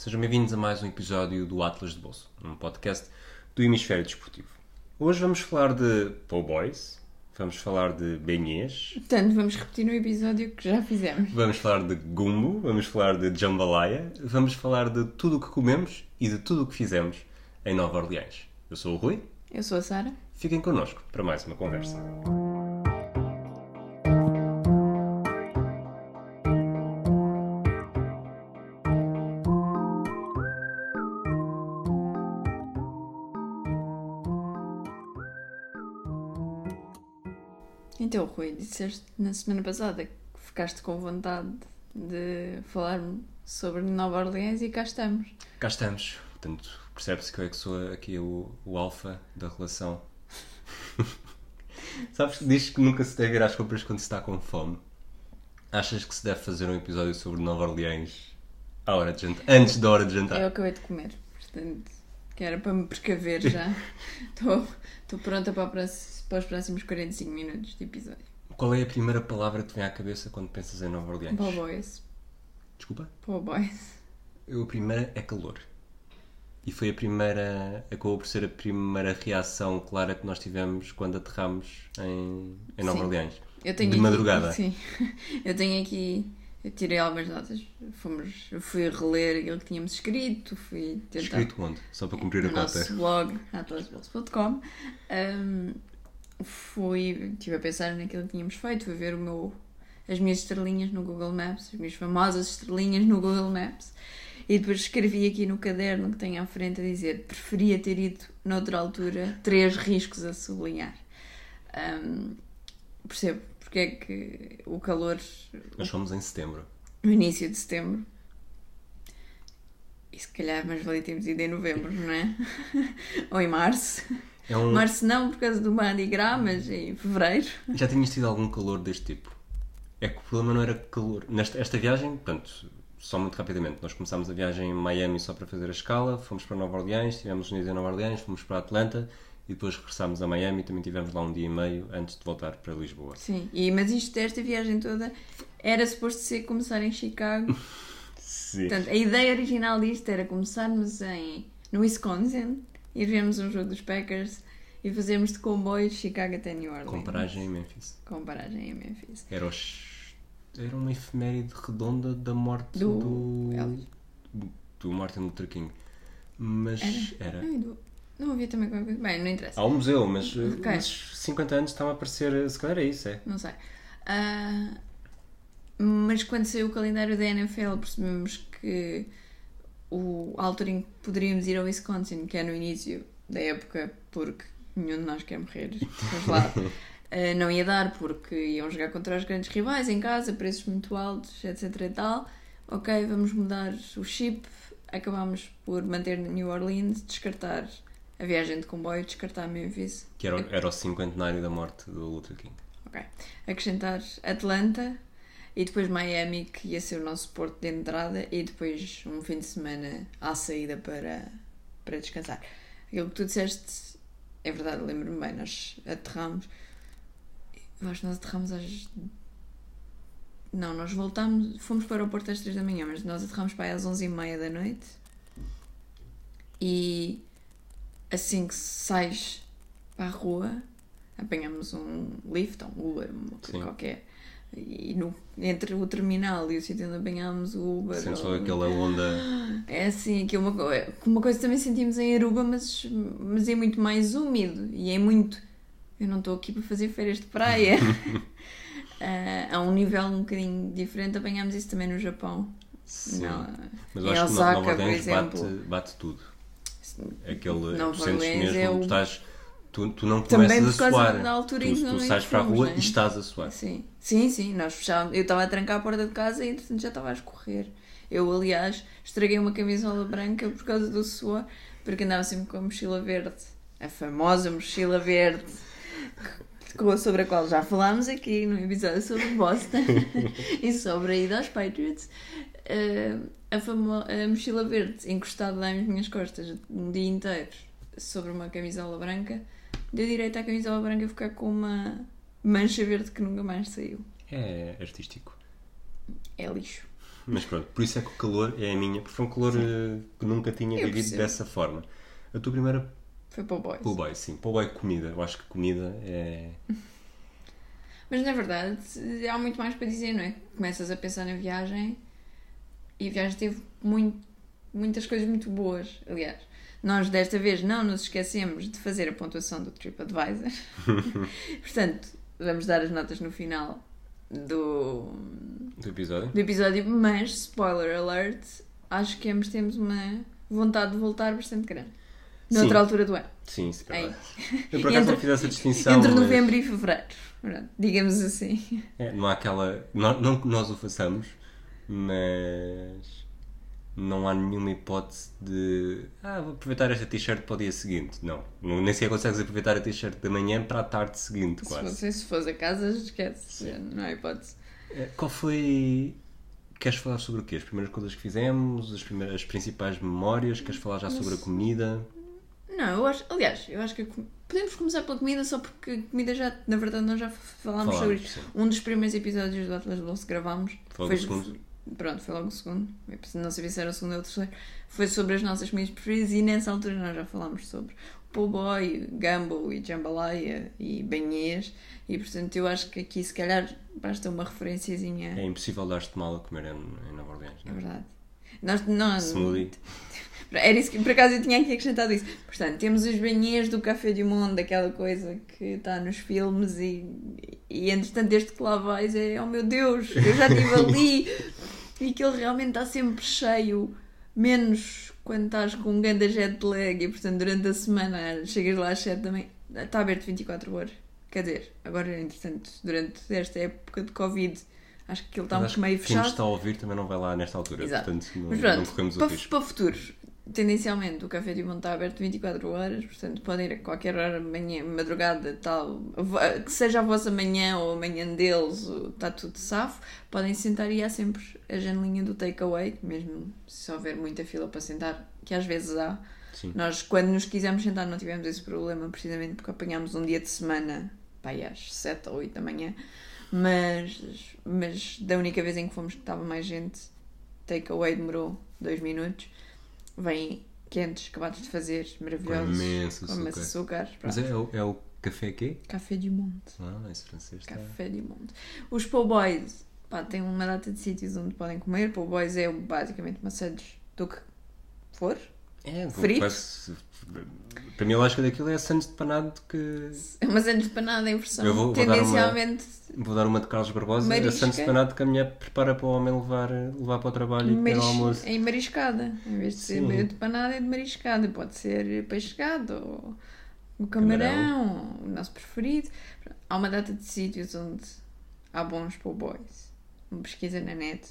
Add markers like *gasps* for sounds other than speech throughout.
Sejam bem-vindos a mais um episódio do Atlas de Bolso, um podcast do Hemisfério Desportivo. Hoje vamos falar de po' boys, vamos falar de benhês, Portanto, vamos repetir no episódio que já fizemos. vamos falar de gumbo, vamos falar de jambalaya, vamos falar de tudo o que comemos e de tudo o que fizemos em Nova Orleans. Eu sou o Rui, Eu sou a Sara. fiquem connosco para mais uma conversa. Disseste na semana passada que ficaste com vontade de falar sobre Nova Orleans e cá estamos. Cá estamos, portanto, percebe-se que eu é que sou aqui o, o alfa da relação. *laughs* Sabes que diz que nunca se deve ir às compras quando se está com fome. Achas que se deve fazer um episódio sobre Nova Orleans à hora de jantar, antes da hora de jantar? Eu acabei de comer, portanto, que era para me precaver já. *laughs* Estou pronta para, para os próximos 45 minutos de episódio. Qual é a primeira palavra que te vem à cabeça quando pensas em Nova Orleans? Boys. Desculpa? Boys. Eu, a primeira é calor. E foi a primeira, acabou por ser a primeira reação clara que nós tivemos quando aterramos em, em Nova Sim. Orleans. Eu tenho De aqui- madrugada. *laughs* Sim. Eu tenho aqui. Eu tirei algumas notas. Fomos, eu fui reler aquilo que tínhamos escrito, fui tentar. Escrito onde? Só para cumprir a no cota. nosso blog, atlasbills.com. Um, fui, estive a pensar naquilo que tínhamos feito, fui ver o meu, as minhas estrelinhas no Google Maps, as minhas famosas estrelinhas no Google Maps. E depois escrevi aqui no caderno que tenho à frente a dizer preferia ter ido noutra altura, três riscos a sublinhar. Um, percebo porque é que o calor Nós fomos em setembro. no início de setembro. E se calhar mais valia termos ido em novembro, não é? *laughs* Ou em março. É um... Março não por causa do Mardi Gras, mas em fevereiro. Já tinhas tido algum calor deste tipo? É que o problema não era calor. Nesta esta viagem, portanto, só muito rapidamente, nós começámos a viagem em Miami só para fazer a escala, fomos para Nova Orleans, estivemos unidos em Nova Orleans, fomos para Atlanta e depois regressámos a Miami, também tivemos lá um dia e meio antes de voltar para Lisboa. Sim, e, mas isto, esta viagem toda, era suposto ser começar em Chicago. *laughs* Sim. Portanto, a ideia original disto era começarmos em, no Wisconsin, ir vermos um jogo dos Packers e fazermos de comboio de Chicago até New Orleans. Com paragem em Memphis. Com paragem em Memphis. Era, os... era uma efeméride redonda da morte Do do, do Martin Luther King. Mas era. Não, e do- não havia também qualquer coisa. Bem, não interessa. Há um museu, mas uh, Ok. nesses 50 anos estão a aparecer. Se calhar é isso, é. Não sei. Ah, mas quando saiu o calendário da NFL percebemos que o, a altura em que poderíamos ir ao Wisconsin, que é no início da época, porque nenhum de nós quer morrer, mas lá, ah, *laughs* não ia dar porque iam jogar contra os grandes rivais em casa, preços muito altos, etc e tal. Ok, vamos mudar o chip. Acabámos por manter New Orleans, descartar a viagem de comboio, descartar Memphis. Que era, era o cinquentenário da morte do Luther King. Ok. Acrescentar Atlanta e depois Miami, que ia ser o nosso porto de entrada, e depois um fim de semana à saída para, para descansar. Aquilo que tu disseste é verdade, lembro-me bem. Nós aterramos. Acho que nós aterramos às. Não, nós voltámos, fomos para o aeroporto às 3 da manhã, mas nós aterramos para aí às 11h30 da noite. E assim que sais para a rua, apanhamos um lift, ou um Uber, uma coisa qualquer. E no, entre o terminal e o sítio onde apanhámos o Uber. Sentes aquela onda. *gasps* É assim, que uma, co- uma coisa que também sentimos em Aruba, mas, mas é muito mais úmido e é muito. Eu não estou aqui para fazer férias de praia. *laughs* *laughs* Ah, a um nível um bocadinho diferente, apanhámos isso também no Japão. Sim. Não, Mas em eu acho que Osaka, Nova por Orleans exemplo. bate, bate tudo. Aquele. Nova tu sentes mesmo, é o- estás, tu, tu não Também começas a suar. da altura tu, tu sais para a rua não é? e estás a suar. Sim, sim, sim. Nós fechávamos. Eu estava a trancar a porta de casa e entretanto já estava a escorrer. Eu, aliás, estraguei uma camisola branca por causa do suor, porque andava sempre com a mochila verde. A famosa mochila verde. Sobre a qual já falámos aqui no episódio sobre Boston *laughs* e sobre a ida aos Patriots. Eh, a, a mochila verde encostada nas minhas costas um dia inteiro sobre uma camisola branca deu direito à camisola branca ficar com uma mancha verde que nunca mais saiu. É artístico. É lixo. Mas pronto, por isso é que o calor é a minha, porque foi um calor eh, que nunca tinha Eu vivido percebo. dessa forma. A tua primeira Foi para o boys. Pull boy, sim. Pull boy comida. Eu acho que comida é. *laughs* Mas na verdade há muito mais para dizer, não é? Começas a pensar na viagem e a viagem teve muito, muitas coisas muito boas. Aliás, nós desta vez não nos esquecemos de fazer a pontuação do TripAdvisor. *laughs* Portanto, vamos dar as notas no final do, do episódio. do episódio, mas spoiler alert, acho que ambos temos uma vontade de voltar bastante grande. Noutra Sim. altura do ano. Sim, sim. Ei. *laughs* Eu por acaso Entre- não fiz essa distinção. Entre mas- novembro e fevereiro. Pronto, digamos assim. É, não há aquela. Não, não que nós o façamos, mas. Não há nenhuma hipótese de. Ah, vou aproveitar esta t-shirt para o dia seguinte. Não. não nem sequer consegues aproveitar a t-shirt da manhã para a tarde seguinte, Se quase. fosse, se fosse a casa, esquece. Não há hipótese. Eh, Qual foi. Queres falar sobre o quê? As primeiras coisas que fizemos, as, primeiras, as principais memórias? Queres falar já sobre a comida? Não, eu acho. Aliás, eu acho que podemos começar pela comida só porque a comida já. Na verdade, nós já falámos, sobre Falámos, isto. sim. Um dos primeiros episódios do Atlas que gravámos Foi o segundo. Pronto, foi logo o segundo. Não sabia se era o segundo ou o terceiro. Foi sobre as nossas comidas preferidas e nessa altura nós já falámos sobre po' boy, gumbo e jambalaya e banhês. E portanto, eu acho que aqui se calhar basta uma referenciazinha. É impossível dar-te mal a comer em, em Nova Orleans, É não é? verdade. Nós, nós, Smoothie. *laughs* Era isso que, por acaso, eu tinha aqui acrescentado isso. Portanto, temos os banheiros do Café do Mundo, aquela coisa que está nos filmes e, e entretanto, desde que lá vais é, oh meu Deus, eu já estive *laughs* ali e aquilo realmente está sempre cheio, menos quando estás com um grande jet lag e, portanto, durante a semana chegas lá às 7 também, está aberto 24 horas. Quer dizer, agora, entretanto, durante esta época de Covid, acho que aquilo está Mas acho meio que Quem nos fechado. está a ouvir também não vai lá nesta altura, Exato. portanto não, Mas não pronto, corremos o para, risco. para futuros, tendencialmente o Café de Monte está aberto 24 horas, portanto podem ir a qualquer hora, manhã, madrugada, tal, que seja a vossa manhã ou a manhã deles, está tudo safo, podem sentar e há sempre a janelinha do takeaway, mesmo se houver muita fila para sentar, que às vezes há. Sim. Nós, quando nos quisemos sentar, não tivemos esse problema, precisamente porque apanhámos um dia de semana, pá, aí às 7 ou 8 da manhã, mas, mas da única vez em que fomos que estava mais gente, takeaway demorou 2 minutos, vêm quentes, acabados de fazer, maravilhosos, Com imenso com imenso açúcar. açúcar. Mas pronto. é, o- é o café quê? Café du Monde. Ah, esse francês está... Café du Monde. Os po' boys, pá, têm uma data de sítios onde podem comer. Po' boys é basicamente maçãs do que for. É, Fritos? Para mim a lógica daquilo é Santos de panado que... É uma anos de panada em versão Eu vou- vou dar uma- tendencialmente Vou dar uma de Carlos Barbosa, é Marisca. Santos de panado que a mulher prepara para o homem levar, levar para o trabalho e comer ao almoço. Em mariscada. Em vez de ser Sim. de panada, é de mariscada. Pode ser peixegado ou o camarão, o nosso preferido. Há uma data de sítios onde há bons po' boys. Uma pesquisa na net.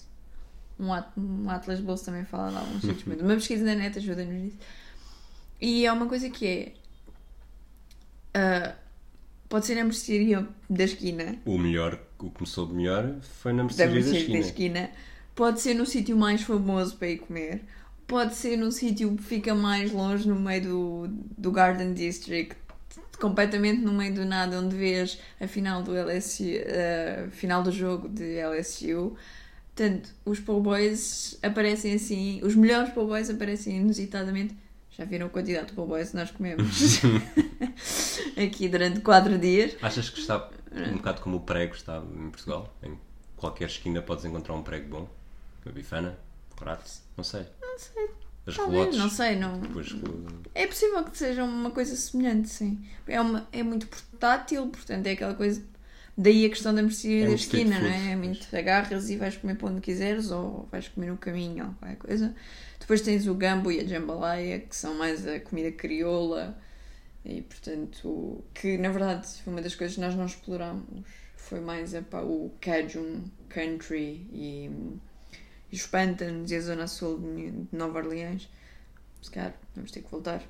Um, at um Atlas Bolso também fala de alguns sítios. *laughs* mas Uma pesquisa na net ajuda-nos nisso. E há uma coisa que é. ah, pode ser na mercearia da esquina. O melhor, o que me soube melhor foi na da mercearia da da esquina. esquina. Pode ser no sítio mais famoso para ir comer. Pode ser num sítio que fica mais longe no meio do, do Garden District, completamente no meio do nada, onde vês a final do LSU, a final do jogo de LSU. Portanto, os po' boys aparecem assim, os melhores po' boys aparecem inusitadamente. Já viram a quantidade de po' boys que nós comemos *laughs* aqui durante 4 dias? Achas que está um bocado como o prego está em Portugal? Em qualquer esquina podes encontrar um prego bom? Uma bifana? Prato? Não sei. Não sei, As talvez, não sei, não. Depois, É possível que seja uma coisa semelhante, sim. É, uma, é muito portátil, portanto é aquela coisa. Daí a questão da mercearia É da esquina, não é? É muito agarras e vais comer para onde quiseres ou vais comer no caminho ou qualquer coisa. Depois tens o gambo e a jambalaya, que são mais a comida crioula e portanto, que na verdade foi uma das coisas que nós não exploramos. Foi mais o Cajun Country e, e os pântanos e a zona sul de Nova Orleans. Se calhar vamos ter que voltar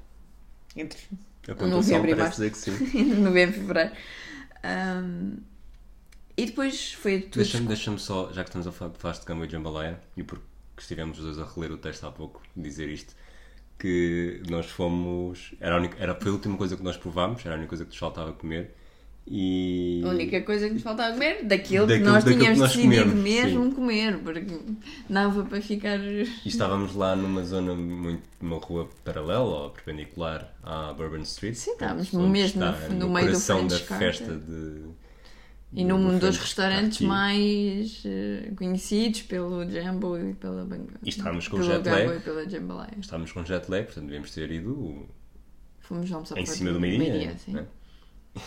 entre a novembro e dizer *laughs* entre novembro e fevereiro. Ahm, e depois foi tudo. Deixa-me deixa só, já que estamos a falar, de Gamba e Jambalaya, e porque estivemos os dois a reler o texto há pouco, dizer isto, que nós fomos. Era a, única, era, foi a última coisa que nós provámos, era a única coisa que nos faltava comer, E. A única coisa que nos faltava comer, daquilo, que Daquilo- nós daquilo que tínhamos nós decidido comemos, mesmo comer, porque dava para ficar. E estávamos lá numa zona muito. numa rua paralela ou perpendicular à Bourbon Street. Sim, estávamos mesmo no- no meio do coração da festa de. E num do dos restaurantes Quartier. mais eh, conhecidos pelo Jumbo e pela Bang- E estávamos com jet lag. e pela Jambalaya. Estávamos com jet lag, portanto devíamos ter ido Fomos almoçar em cima do meio-dia. né? *laughs*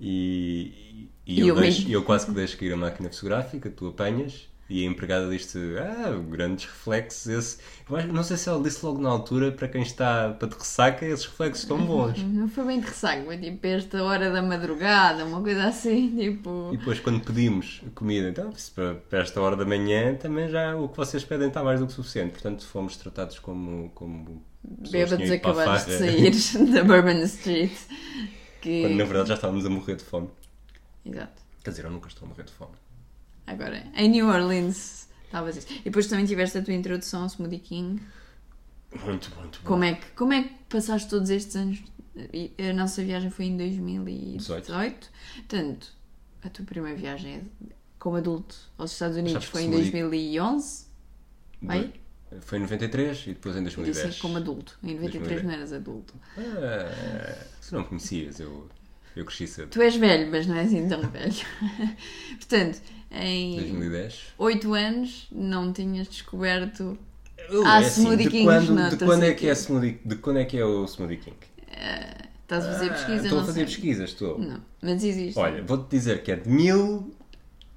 E, e, E eu, o deixo- eu quase que deixo cair a máquina fotográfica, tu apanhas e a empregada diz-te, ah, grandes reflexos, esse. Acho- não sei se ela disse logo na altura, para quem está para de ressaca, esses reflexos estão bons. Não foi bem de ressaca, foi tipo esta hora da madrugada, uma coisa assim, *laughs* tipo. E depois quando pedimos comida, então, para, esta hora da manhã, também já o que vocês pedem está mais do que suficiente. Portanto, fomos tratados como, como Bêbados acabados de sair *laughs* *laughs* da Bourbon Street. Que... Quando na verdade já estávamos a morrer de fome. Exato. Quer dizer, eu nunca estou a morrer de fome. Agora, em New Orleans, estavas isso. E depois também tiveste a tua introdução ao Smoothie King. Muito, muito bom. Como é que, como é que passaste todos estes anos? A nossa viagem foi em 2018. 18. Portanto, a tua primeira viagem como adulto aos Estados Unidos foi em Smoothie- 2011. Vai? Foi em 93 e depois em Eu disse 2010. como adulto. Em 93 2010. não eras adulto. Ah, se não me conhecias, eu, eu cresci cedo. Tu és velho, mas não és assim tão velho. *laughs* Portanto, em 2010. 8 anos não tinhas descoberto. Uh, Há é assim, Smoothie de Kings quando, de noutro quando é que é smoothie, de quando é que é o Smoothie King? Estás a fazer Ah, pesquisa? Estou a fazer sei. pesquisas, estou. Não, mas existe. Olha, vou-te dizer que é de mil.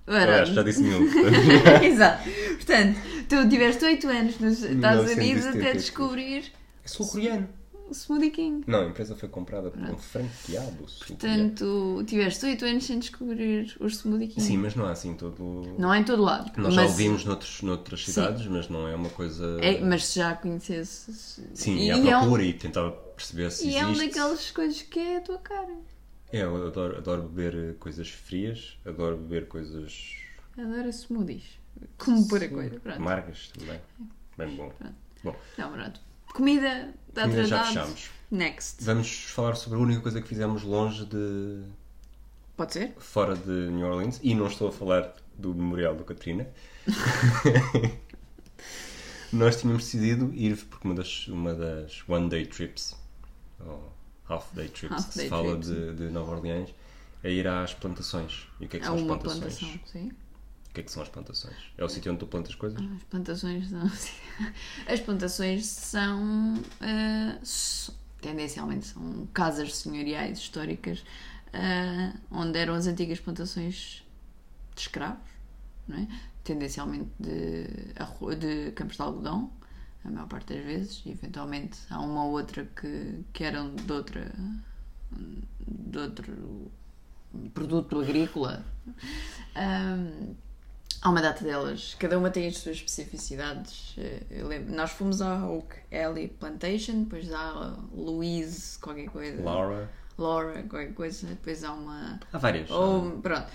Ah, já disse mil. *laughs* Exato. Portanto, tu tiveste 8 anos nos Estados Unidos 1973. até descobrir É sul-coreano. O Smoothie King. Não, a empresa foi comprada por um franqueado sul-coreano. Portanto, tiveste 8 anos sem descobrir o Smoothie King. Sim, mas não há assim todo. Não é em todo lado. Nós mas, já ouvimos noutros, noutras cidades, mas não é uma coisa. é, mas se já conhecesses. Sim, e, e à é um- procura e tentava perceber se e é existe. daquelas coisas que é a tua cara. É, eu adoro, adoro beber coisas frias, adoro beber coisas Adoro smoothies. Como pôr a sim, coisa. Pronto. amargas também. Bem bom. Pronto. Bom, Não, pronto. Comida está Comida já tratado. fechamos. Next. vamos falar sobre a única coisa que fizemos longe de. Pode ser? fora de New Orleans, e não estou a falar do Memorial do Katrina. *laughs* Nós tínhamos decidido ir, porque uma das, uma das one day trips, ou half day trips, Half que se day fala trips. de, de Nova Orleans, é ir às plantações. E o que é que Há são as plantações? plantação, sim. O que é que são as plantações? É o sítio onde tu plantas coisas? As plantações são. *laughs* As plantações são. s- tendencialmente são casas senhoriais históricas eh, onde eram as antigas plantações de escravos, não é? tendencialmente de, de campos de algodão, a maior parte das vezes, e eventualmente há uma ou outra que, que eram de outra. de outro produto agrícola. Há uma data delas, cada uma tem as suas especificidades. Eh, Eu lembro, nós fomos à Oak Alley Plantation, depois há Louise, qualquer coisa. Laura. Laura, qualquer coisa. Depois há uma. Há várias. Ou, pronto.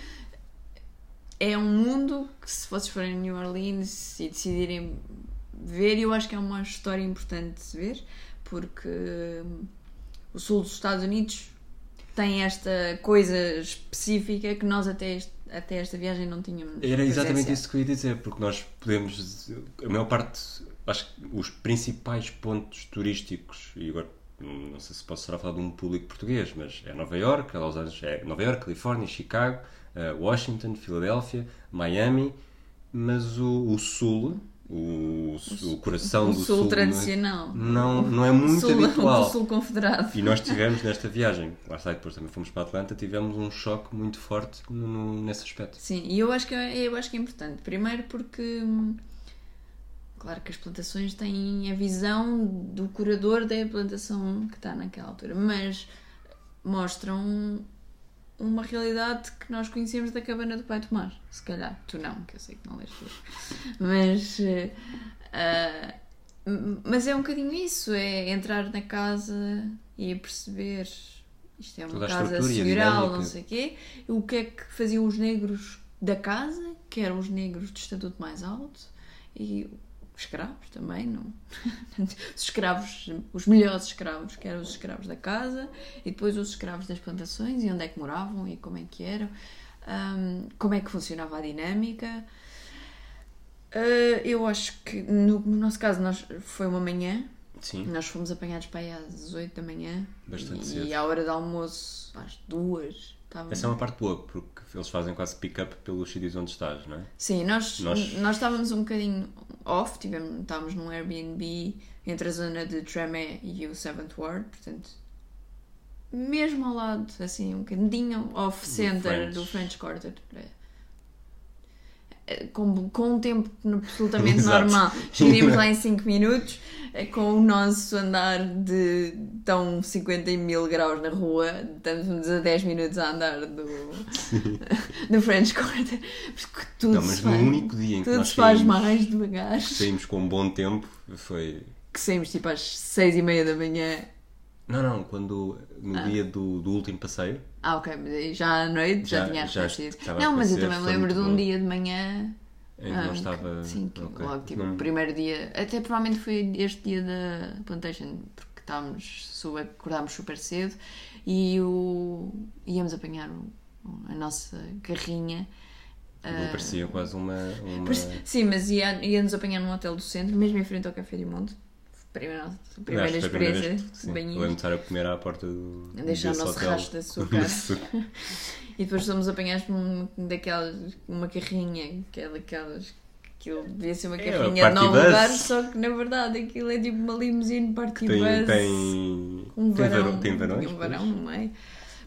É um mundo que, se vocês forem a New Orleans e decidirem ver, eu acho que é uma história importante de se ver, porque hum, o sul dos Estados Unidos tem esta coisa específica que nós até, este- até esta viagem não tínhamos. Era exatamente isso que eu ia dizer, porque nós podemos. A maior parte. Acho que os principais pontos turísticos, e agora não sei se posso estar a falar de um público português, mas é Nova York, é Los Angeles, é Nova York, Califórnia, Chicago, eh, Washington, Filadélfia, Miami, mas o, o sul, o, o coração o do sul sul. tradicional. Não, não é muito sul, habitual. O sul confederado. E nós tivemos nesta viagem, lá está, e depois também fomos para Atlanta, tivemos um choque muito forte no- no- nesse aspecto. Sim, e eu acho que é, eu acho que é importante. Primeiro porque claro que as plantações têm a visão do curador da plantação que está naquela altura, mas mostram uma realidade que nós conhecemos da cabana do Pai Tomás. Se calhar, tu não, que eu sei que não lês tudo. Mas, m- mas é um bocadinho isso: é entrar na casa e perceber isto é uma Toda casa dinâmica. não sei o quê. O que é que faziam os negros da casa, que eram os negros de estatuto mais alto, e escravos também, não? *laughs* os escravos, os melhores escravos, que eram os escravos da casa, e depois os escravos das plantações, e onde é que moravam, e como é que eram, um, como é que funcionava a dinâmica. Uh, eu acho que no, no, nosso caso nós, foi uma manhã, Sim. nós fomos apanhados para aí às 8 da manhã, Bastante e, cedo. e à hora de almoço às 2. Estava... Essa é uma parte boa, porque eles fazem quase pick-up pelos sítios onde estás, não é? Sim, nós, Nós- nós... estávamos um bocadinho off, tivemos, estávamos num Airbnb entre a zona de Tremé e o Seventh Ward, portanto, mesmo ao lado, assim, um bocadinho off-center French. do French Quarter. Eh, Com, com um tempo absolutamente *laughs* normal. Chegaríamos lá em 5 minutos, eh, com o nosso andar de tão 50 mil graus na rua, estamos a 10 minutos a andar do, do French Quarter, porque tudo não, mas se no faz, único dia em que nós se faz saímos, mais devagar. saímos com um bom tempo, foi... Que saímos tipo às 6 e meia da manhã. Não, não, quando no dia do, do último passeio, Ah, ok, mas aí já à noite já, Já- tinha já Não, mas eu também me lembro de um bom. dia de manhã. Em que ah, não estava... Sim, que ok. logo tipo Não- o primeiro dia. Até provavelmente foi este dia da Plantation, porque estávamos, acordámos super cedo e o, íamos apanhar o- a nossa carrinha. Aquilo parecia quase uma... uma... Sim, mas ia- ia-nos apanhar num hotel do centro, mesmo em frente ao Café do Monte. Primeira, primeira a primeira experiência de. Eu lembro de estar a comer à porta do. A deixar o nosso rastro de açúcar. *laughs* E depois fomos apanhados por um, daquelas, uma carrinha, que é daquelas. Aquilo devia ser uma É, carrinha a de nove lugares, só que na verdade aquilo é tipo uma limusine party Tem, bus. tem, um tem, varão, tem varões. um varão no meio.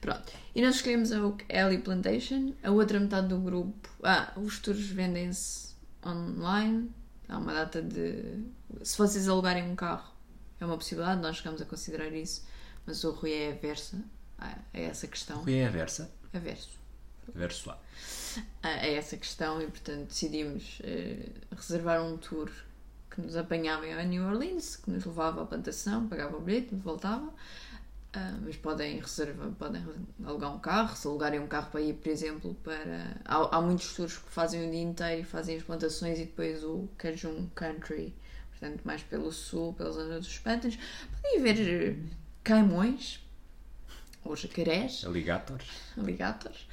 Pronto. E nós escolhemos a Alley Plantation. A outra metade do grupo. Ah, os tours vendem-se online. Há uma data de. Se vocês alugarem um carro, é uma possibilidade, nós chegamos a considerar isso. Mas o Rui é aversa a a essa questão. Rui é a versa. Averso Verso A. a essa questão e, portanto, decidimos eh, reservar um tour que nos apanhava a New Orleans, que nos levava à plantação, pagava o bilhete, voltava. Ah, mas podem reservar, podem alugar um carro, se alugarem um carro para ir, por exemplo, para. Há, há muitos tours que fazem o dia inteiro e fazem as plantações e depois o Cajun Country, portanto, mais pelo sul, pela zona dos pântanos. Podem ver eh, caimões ou jacarés Alligators. alligators.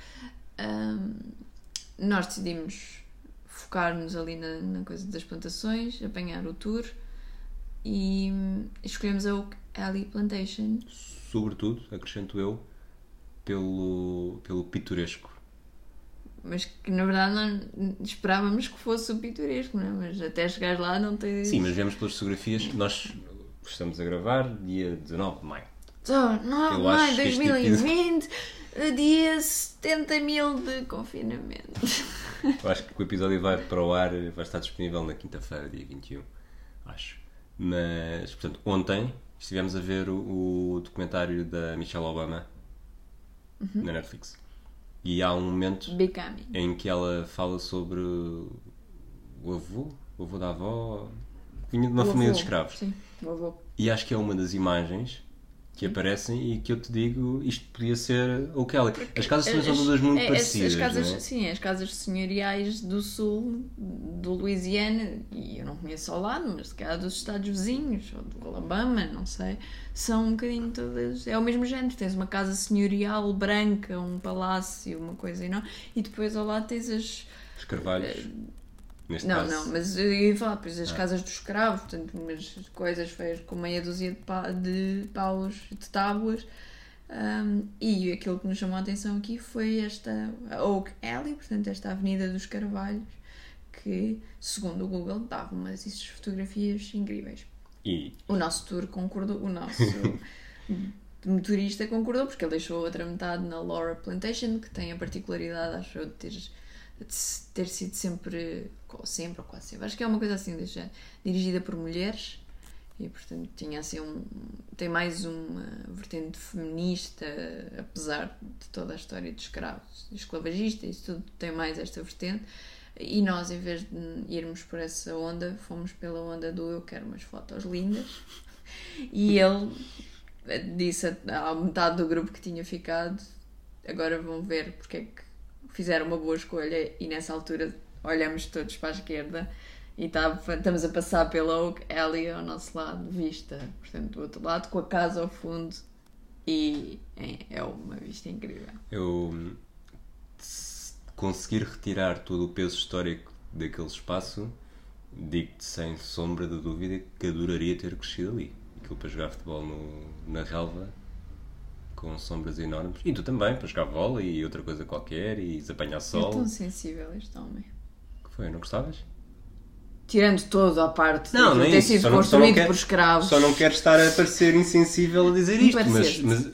Ahm, nós decidimos focar-nos ali na, na coisa das plantações, apanhar o tour e escolhemos a Alley Plantation. Sobretudo, acrescento eu, pelo, pelo pitoresco. Mas que na verdade não esperávamos que fosse o pitoresco, não é? Mas até chegar lá não tem. Sim, mas vemos pelas fotografias. Nós estamos a gravar dia 19 de maio. Então, não, Eu maio este 2020, dia 70 mil de confinamento. *laughs* Eu acho que o episódio vai para o ar, vai estar disponível na quinta-feira, dia 21. Acho. Mas, portanto, ontem estivemos a ver o, o documentário da Michelle Obama Uhum. na Netflix. E há um momento Becoming. em que ela fala sobre o avô, o avô da avó, vinha de uma O família de avô, escravos. Sim, o avô. E acho que é uma das imagens que aparecem e que eu te digo, isto podia ser o Kelly. As casas são todas muito é, as- parecidas. As casas, é? Sim, as casas senhoriais do sul, do Louisiana, e eu não conheço ao lado, mas se calhar dos estados vizinhos, ou do Alabama, não sei, são um bocadinho todas. É o mesmo género. Tens uma casa senhorial branca, um palácio, uma coisa e não. E depois ao lado tens as. Os carvalhos. Neste Não, caso. não, mas eu ia falar, pois Ah. as casas dos escravos, portanto, umas coisas feias com meia dúzia de, pa- de paus, de tábuas. Um, e aquilo que nos chamou a atenção aqui foi esta Oak Alley, portanto, esta Avenida dos Carvalhos, que, segundo o Google, dava umas fotografias incríveis. E O nosso tour concordou, o nosso *laughs* motorista concordou, porque ele deixou a outra metade na Laura Plantation, que tem a particularidade, acho eu, de ter, ter sido sempre, sempre, ou quase sempre, acho que é uma coisa assim, género, dirigida por mulheres. E portanto tinha assim um. tem mais uma vertente feminista, apesar de toda a história de escravos, esclavagistas, isso tudo tem mais esta vertente. E nós, em vez de irmos por essa onda, fomos pela onda do eu quero umas fotos lindas. E ele disse à metade do grupo que tinha ficado: agora vão ver porque é que fizeram uma boa escolha. E nessa altura olhamos todos para a esquerda E tá, estamos a passar pela Oak Alley ao nosso lado, vista, portanto, do outro lado, com a casa ao fundo. E é, é uma vista incrível. Eu se conseguir retirar todo o peso histórico daquele espaço, digo-te sem sombra de dúvida que adoraria ter crescido ali. Aquilo para jogar futebol no, na relva com sombras enormes. E tu também, para jogar bola e outra coisa qualquer e apanhar É sol. tão sensível este homem. que foi? Não gostavas? Tirando todo a parte Não, de não é ter isso. sido Só não- só não construído quero- por escravos. Só não quero estar a parecer insensível a dizer isto, mas, mas-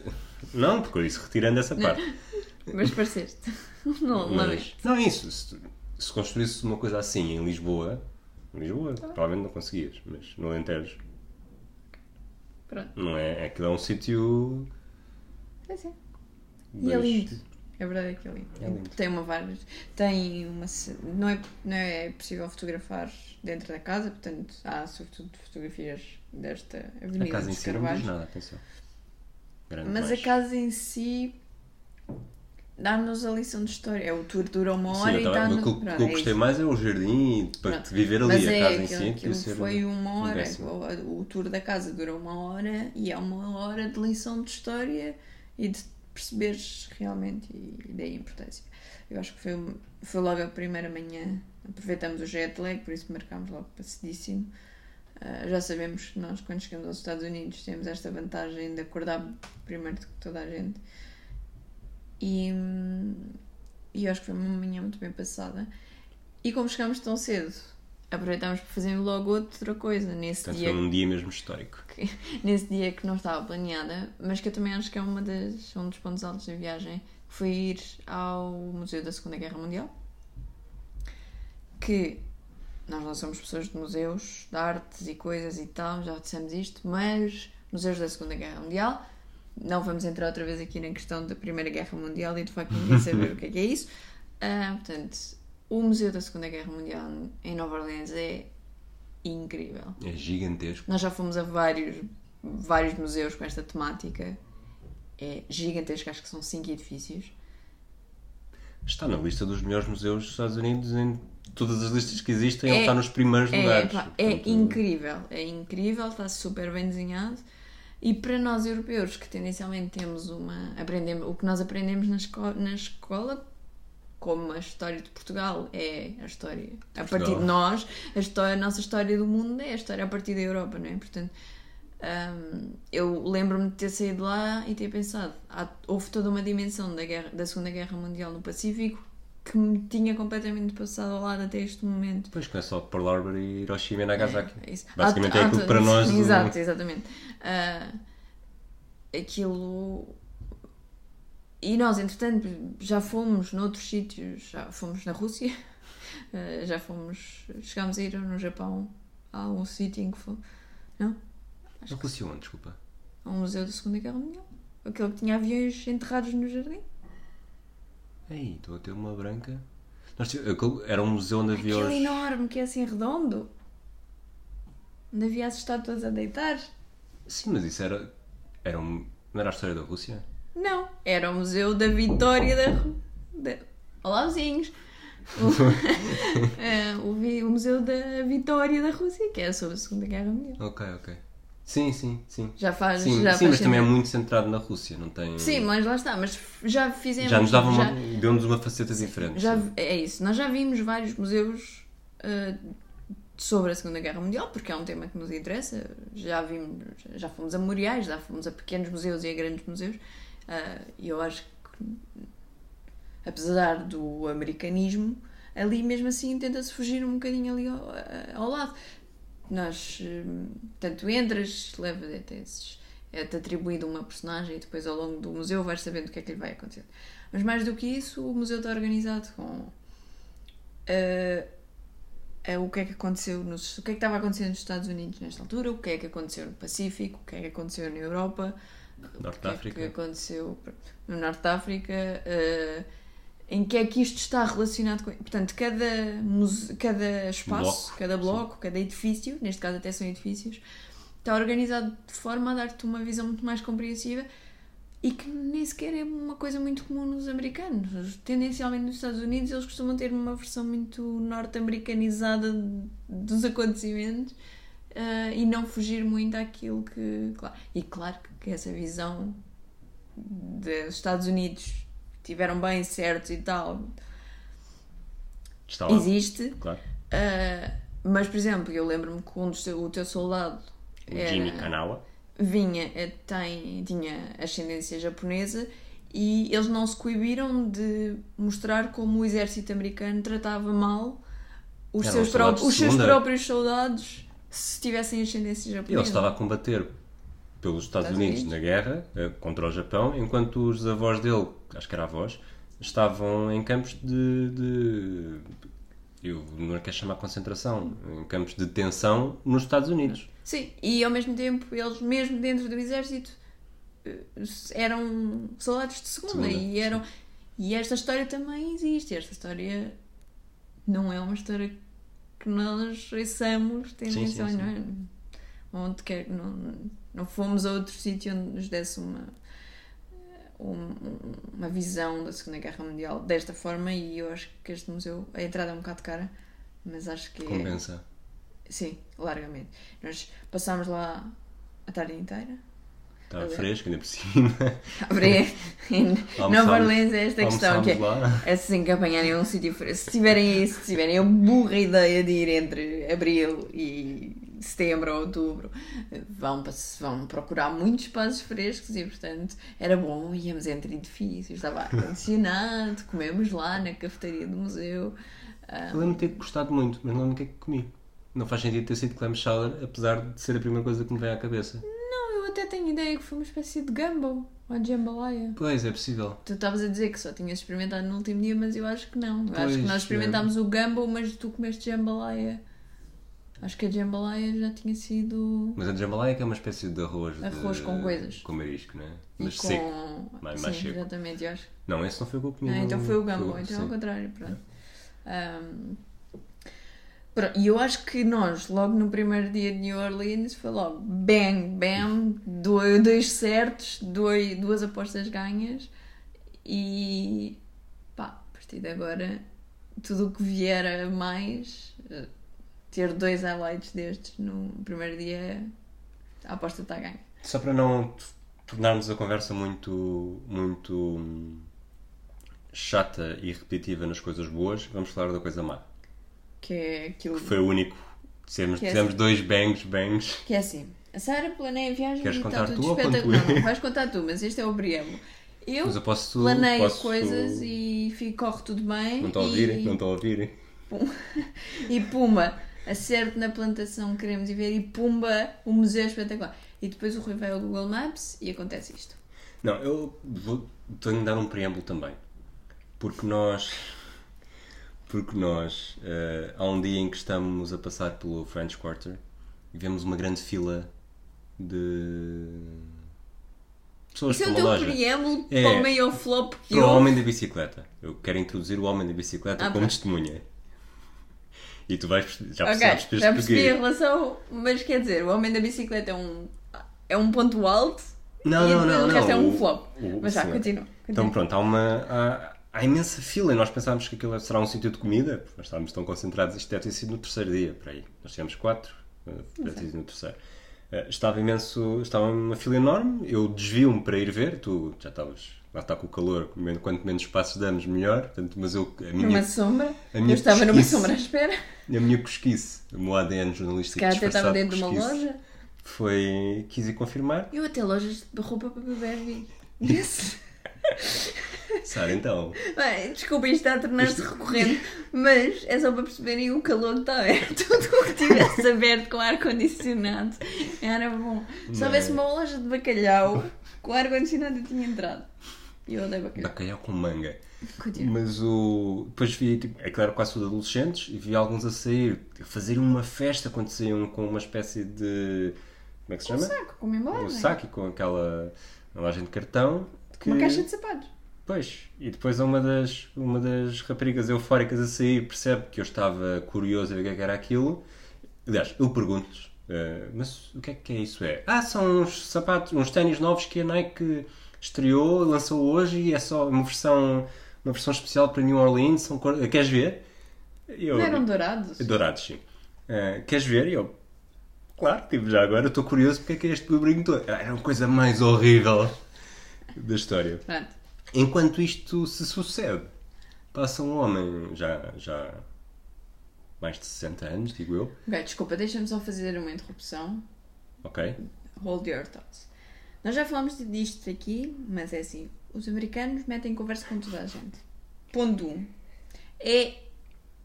Não, porque eu disse retirando essa parte. *laughs* Mas pareceste. *laughs* Não, não Mas, é. não é isso. Se, se construísse uma coisa assim em Lisboa, em Lisboa, provavelmente não conseguias, mas no Alentejo, Pronto. não é? Aquilo é um sítio. Pois é. E é lindo. A verdade é que é lindo. É lindo. Tem uma várias. Tem uma. Não é, não é possível fotografar dentro da casa, portanto há sobretudo fotografias desta Avenida A casa em si não diz nada, atenção. Grande Mas a mais. casa em si dá-nos a lição de história. É o tour dura uma Sim, hora eu e dá-nos. o que, eu- é gostei isso. mais é o jardim para viver ali Mas a é, casa em aquilo, si. aquilo devia ser foi uma um hora. décimo. O, o tour da casa dura uma hora e é uma hora de lição de história e de perceberes realmente e daí a importância. Eu acho que foi, foi logo a primeira manhã. Aproveitamos o jet lag, por isso marcámos logo passadíssimo. Ah, já sabemos que nós, quando chegamos aos Estados Unidos, temos esta vantagem de acordar primeiro do que toda a gente. E, hum, e eu acho que foi uma manhã muito bem passada. E como chegámos tão cedo, aproveitámos para fazer logo outra coisa nesse Portanto, dia, foi um dia mesmo histórico. que, *laughs* nesse dia que não estava planeada, mas que eu também acho que é uma das, um dos pontos altos da viagem, foi ir ao Museu da Segunda Guerra Mundial. Que nós não somos pessoas de museus, de artes e coisas e tal, já dissemos isto, mas museus da Segunda Guerra Mundial. Não vamos entrar outra vez aqui na questão da Primeira Guerra Mundial e de facto ninguém saber o que é que é isso. Ah, portanto, o Museu da Segunda Guerra Mundial em Nova Orleans é incrível. É gigantesco. Nós já fomos a vários, vários museus com esta temática. É gigantesco, acho que são cinco edifícios. Está na lista dos melhores museus dos Estados Unidos em todas as listas que existem, É- ele está nos primeiros É, lugares. pá, é Portanto, incrível, é incrível, está super bem desenhado. E para nós europeus, que tendencialmente temos uma. Aprendemos, o que nós aprendemos na, esco na escola, como a história de Portugal é a história a partir de nós, a, história, a nossa história do mundo é a história a partir da Europa, não é? Portanto, hum, eu lembro-me de ter saído lá e ter pensado, há- houve toda uma dimensão da, guerra, da Segunda Guerra Mundial no Pacífico que me tinha completamente passado ao lado até este momento. Depois que é só Pearl Harbor e Hiroshima e Nagasaki. É isso. Basicamente Há- é há aquilo que to- para nós. Exato, exatamente. Ah, aquilo. E nós, entretanto, já fomos noutros sítios, já fomos na Rússia, ah, *laughs* já fomos. Chegámos a ir no Japão, a um sítio em que fomos. Não? Não Rússia onde, desculpa. A um museu da Segunda Guerra Mundial. Aquele que tinha aviões enterrados no jardim. Ei, estou a ter uma branca. Nós era um museu onde havia Aquele enorme que é assim redondo. Onde havia as estátuas a deitar. Sim, mas isso era. era um... Não era a história da Rússia? Não, era o Museu da Vitória da. Da... Olá, vizinhos! O, *laughs* Eh, o, Museu da Vitória da Rússia, que é sobre a Segunda Guerra Mundial. Ok, ok. Sim, sim, sim. Já faz. Sim, já sim faz mas também é muito centrado na Rússia, não tem. Sim, mas lá está, mas já fizemos. Já nos dava uma. já- deu-nos uma faceta diferente. Já, sim. é isso, nós já vimos vários museus eh, sobre a Segunda Guerra Mundial, porque é um tema que nos interessa. Já vimos, já fomos a memoriais, já fomos a pequenos museus e a grandes museus. E eu acho que, apesar do americanismo, ali mesmo assim tenta-se fugir um bocadinho ali ao, ao lado. Nós, eh, tanto entras, leva esses. É-te atribuído uma personagem e depois ao longo do museu vais sabendo o que é que lhe vai acontecer. Mas mais do que isso, o museu está organizado com eh, eh, o que é que aconteceu nos, o que é que estava acontecendo nos Estados Unidos nesta altura, o que é que aconteceu no Pacífico, o que é que aconteceu na Europa, Norte é África. que aconteceu no Norte de África, eh, em que é que isto está relacionado com. Portanto, cada, muse- cada espaço, Bloco, cada bloco, cada edifício, neste caso até são edifícios, está organizado de forma a dar-te uma visão muito mais compreensiva e que nem sequer é uma coisa muito comum nos americanos. Tendencialmente nos Estados Unidos eles costumam ter uma versão muito norte-americanizada dos acontecimentos uh, e não fugir muito àquilo que. Claro. E claro que essa visão dos Estados Unidos tiveram bem certos e tal Está lá. existe. Claro. Uh, mas, por exemplo, eu lembro-me que um dos, o teu soldado O era- Jimmy Kanawa. vinha, eh, tem, tinha ascendência japonesa e eles não se coibiram de mostrar como o exército americano tratava mal os, seus, pró- os seus próprios soldados se tivessem ascendência japonesa. Ele estava a combater pelos Estados Estados Unidos, Unidos. na guerra eh, contra o Japão, enquanto os avós dele, acho que era avós, estavam em campos de. de eu não quero chamar concentração, em campos de detenção nos Estados Unidos. Sim, e ao mesmo tempo eles, mesmo dentro do exército, eh, eram soldados de segunda, Segunda, e eram. E esta história também existe. Esta história não é uma história que nós ouçamos sim, tendencialmente, sim. não é? Onde quer, não, não fomos a outro sítio onde nos desse uma, um- uma visão da Segunda Guerra Mundial desta forma e eu acho que este museu, a entrada é um bocado cara, mas acho que é, Compensa. Sim, largamente. Nós passámos lá a tarde inteira. Estava Ali. fresco, ainda por cima. Nova Orleans é esta questão que é, assim *laughs* que apanharem um sítio fresco. Se tiverem isso, se tiverem a burra ideia de ir entre abril e setembro ou outubro, vão, vão procurar muitos espaços frescos e, portanto, era bom. Íamos entre edifícios, estava ar-condicionado, *laughs* comemos lá na cafetaria do museu. Ah, Eu lembro de ter gostado muito, mas não lembro o que é que comi. Não faz sentido ter sido clam chowder, apesar de ser a primeira coisa que me vem à cabeça. Até tenho ideia que foi uma espécie de gumbo ou jambalaya. Pois, é possível. Tu estavas a dizer que só tinhas experimentado no último dia, mas eu acho que não. Eu acho que Pois, nós experimentámos o gumbo, mas tu comeste jambalaya. Acho que a jambalaya já tinha sido. Mas a jambalaya que é uma espécie de arroz. de- Arroz com coisas. Com marisco, não é? Mas com... seco. Mais- mais Sim, seco. exatamente, eu acho. Não, esse não foi o que eu comi. Ah, então foi o gumbo, foi- então sim. ao contrário, pronto. Ahm, pronto, E eu acho que nós, logo no primeiro dia de New Orleans, foi logo bang, bam, dois, dois certos, dois, duas apostas ganhas e pá, a partir de agora, tudo o que vier a mais, eh, ter dois highlights destes no primeiro dia, a aposta está ganha. Só para não tornarmos a conversa muito, muito hum, chata e repetitiva nas coisas boas, vamos falar da coisa má. Que é aquilo Que foi o único. Fizemos, Que é fizemos assim. dois bangs, bangs. Que é assim, a Sara planeia a viagem Queres e contar está tu tudo espetacular. Não, não, vais contar tu, mas este é o preâmbulo. Eu Mas eu posso. planeio posso- coisas e fico, corre tudo bem. Não estou a e, ouvir? Não estou a ouvir? *laughs* e pumba, acerto na plantação que queremos ir ver e pumba, o museu é espetacular. E depois o Rui vai ao Google Maps e acontece isto. Não, eu vou, tenho de dar um preâmbulo também. Porque nós. Porque nós, eh, há um dia em que estamos a passar pelo French Quarter e vemos uma grande fila de pessoas Isso é o teu loja. preâmbulo É. para o meio flop que Para o homem da bicicleta. Eu quero introduzir o homem da bicicleta Ah, como testemunha. E tu vais já percebes já percebi a relação, mas quer dizer, o homem da bicicleta é um, é um ponto alto Não, e não, não. o não. resto é um O- flop. o- mas já, sim. continua. Então pronto, há uma. Há, há imensa fila e nós pensávamos que aquilo será um sítio de comida, porque nós estávamos tão concentrados, isto deve ter sido no terceiro dia, para aí. Nós tivemos quatro, eh, deve ter sido no terceiro. Eh, Estava imenso, estava uma fila enorme, eu desvio-me para ir ver, tu já estavas, lá está com o calor, quanto menos passos damos, melhor, portanto, mas eu, a Numa minha, sombra. a minha eu estava numa sombra à espera. a minha cosquice, o meu ADN jornalístico calhar até estava dentro de uma loja. Foi, quis ir confirmar, Eu até lojas de roupa para beber vi. *laughs* Isso. *laughs* Sara, então, Bem, desculpa, isto está a tornar-se recorrente, mas é só para perceberem o calor que está aberto. *laughs* Tudo o que estivesse aberto com ar-condicionado era bom. Se houvesse uma loja de bacalhau com ar-condicionado, eu tinha entrado. E eu odeio bacalhau. bacalhau com manga. Continua. Mas o. Depois vi, tipo, é claro, quase tudo adolescentes e vi alguns a sair, a fazer uma festa quando saíam com uma espécie de. Como é que se Um chama? saco, com uma embalagem. Um saco e com aquela embalagem de cartão. Que... Uma caixa de sapatos. Pois, e depois uma das, uma das raparigas eufóricas a sair percebe que eu estava curioso a ver o que é que era aquilo. Aliás, eu pergunto-lhes, "Eh, mas o que é que é isso? É? Ah, são uns sapatos, uns ténis novos que a Nike estreou, lançou hoje e é só uma versão, uma versão especial para New Orleans. São cor... Queres ver? Eu, Não eram dourados? Dourados, sim. Uh, queres ver? E eu, claro, tipo, já agora estou curioso porque é que é este brinco todo. Era a coisa mais horrível da história. Pronto. Enquanto isto se sucede, passa um homem já, já mais de 60 anos, digo eu. Ok, desculpa, deixa-me só fazer uma interrupção. Ok? Hold your thoughts. Nós já falamos disto aqui, mas é assim: os americanos metem conversa com toda a gente. Ponto 1. Um. É,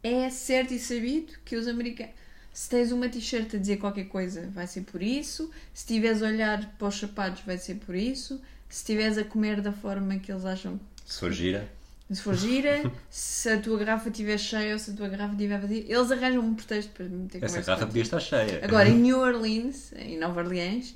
é certo e sabido que os americanos. Se tens uma t-shirt a dizer qualquer coisa, vai ser por isso. Se estiveres a olhar para os sapatos, vai ser por isso. Se estiveres a comer da forma que eles acham. Se for gira. Se for gira, *laughs* se a tua garrafa estiver cheia ou se a tua garrafa estiver vazia, eles arranjam um pretexto para meter Essa garrafa podia estar cheia. Agora, em New Orleans, em Nova Orleans,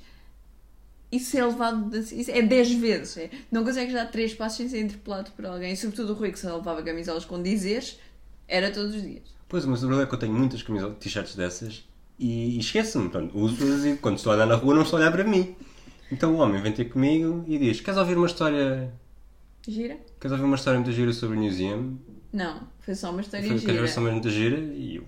isso é levado. Isso é 10 vezes. é. Não consegues dar 3 passos sem ser interpelado por alguém. Sobretudo o Rui que só levava camisolas com dizeres, era todos os dias. Pois, mas a verdade é que eu tenho muitas camisolas, t-shirts dessas e, e esqueço-me. Uso-as e quando estou a andar na rua não estou a olhar para mim. Então o homem vem ter comigo e diz: Queres ouvir uma história. Gira? Queres ouvir uma história muito gira sobre o Museum? Não, foi só uma história Foi gira. a versão mais muito gira e eu,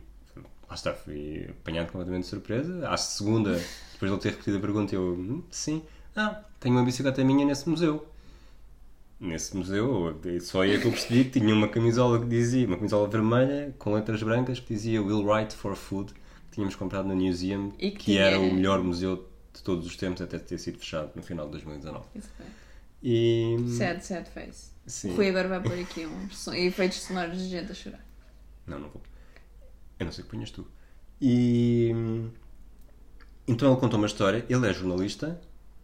lá está, fui apanhado completamente de surpresa. À segunda, *laughs* depois de ele ter repetido a pergunta, eu, "Hum, sim, ah, tenho uma bicicleta minha nesse museu. Nesse museu, só aí é que eu percebi que tinha uma camisola que dizia, uma camisola vermelha com letras brancas que dizia Will Write for Food, que tínhamos comprado no Museum, E que, que era o melhor museu de todos os tempos até ter sido fechado no final de 2019. Isso foi. E. Sad, sad face. Sim. O Rui agora vai pôr aqui uns son- *laughs* efeitos sonoros de gente a chorar. Não, não vou. Eu não sei o que punhas tu. E. Então ele contou uma história. Ele é jornalista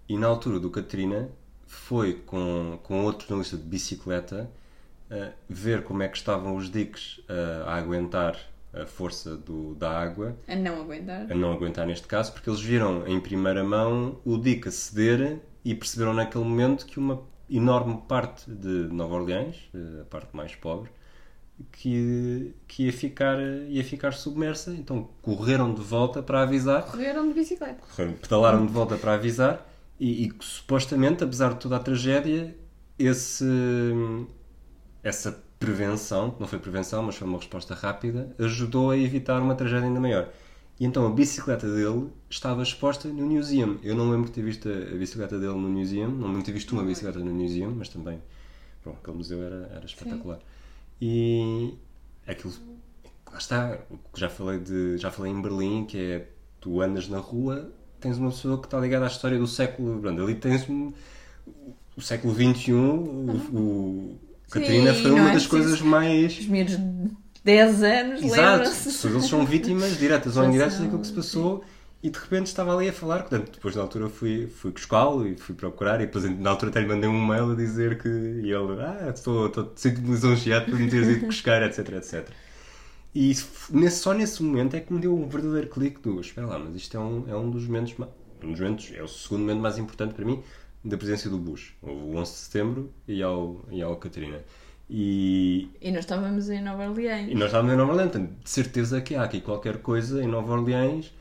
e na altura do Katrina foi com, com outro jornalista de bicicleta uh, ver como é que estavam os diques uh, a aguentar a força do, da água, A não aguentar. a não aguentar neste caso, porque eles viram em primeira mão o a ceder e perceberam naquele momento que uma enorme parte de Nova Orleans, uh, a parte mais pobre, que, que ia, ficar, ia ficar submersa. Então correram de volta para avisar, Correram de bicicleta. correram, pedalaram de volta para avisar e, e supostamente, apesar de toda a tragédia, esse, essa prevenção, que não foi prevenção, mas foi uma resposta rápida, ajudou a evitar uma tragédia ainda maior. E então a bicicleta dele estava exposta no Museum. Eu não lembro de ter visto a bicicleta dele no Museum, não lembro de ter visto uma bicicleta no Museum, mas também, bom, aquele museu era, era espetacular. E aquilo, lá está, o que já falei, de, já falei em Berlim, que é, tu andas na rua, tens uma pessoa que está ligada à história do século, pronto, ali tens o século XXI, o, o Catarina foi uma é das coisas mais Os miúdos de 10 anos Exato, lembram-se. eles são vítimas diretas ou indiretas daquilo que se passou e de repente estava ali a falar. Portanto, depois na altura fui, fui buscá-lo e fui procurar e depois na altura até lhe mandei um mail a dizer que. E ele, ah, estou, estou sinto-me lisonjeado por me teres ido buscar, etc, etc. E nesse, só nesse momento é que me deu um verdadeiro clique do espera lá, mas isto é um, é um dos momentos, um dos momentos, é o segundo momento mais importante para mim da presença do Bush, o 11 de setembro e ao, e ao Catarina. E, E nós estávamos em Nova Orleans. e nós estávamos em Nova Orleans, portanto, de certeza que há aqui qualquer coisa em Nova Orleans,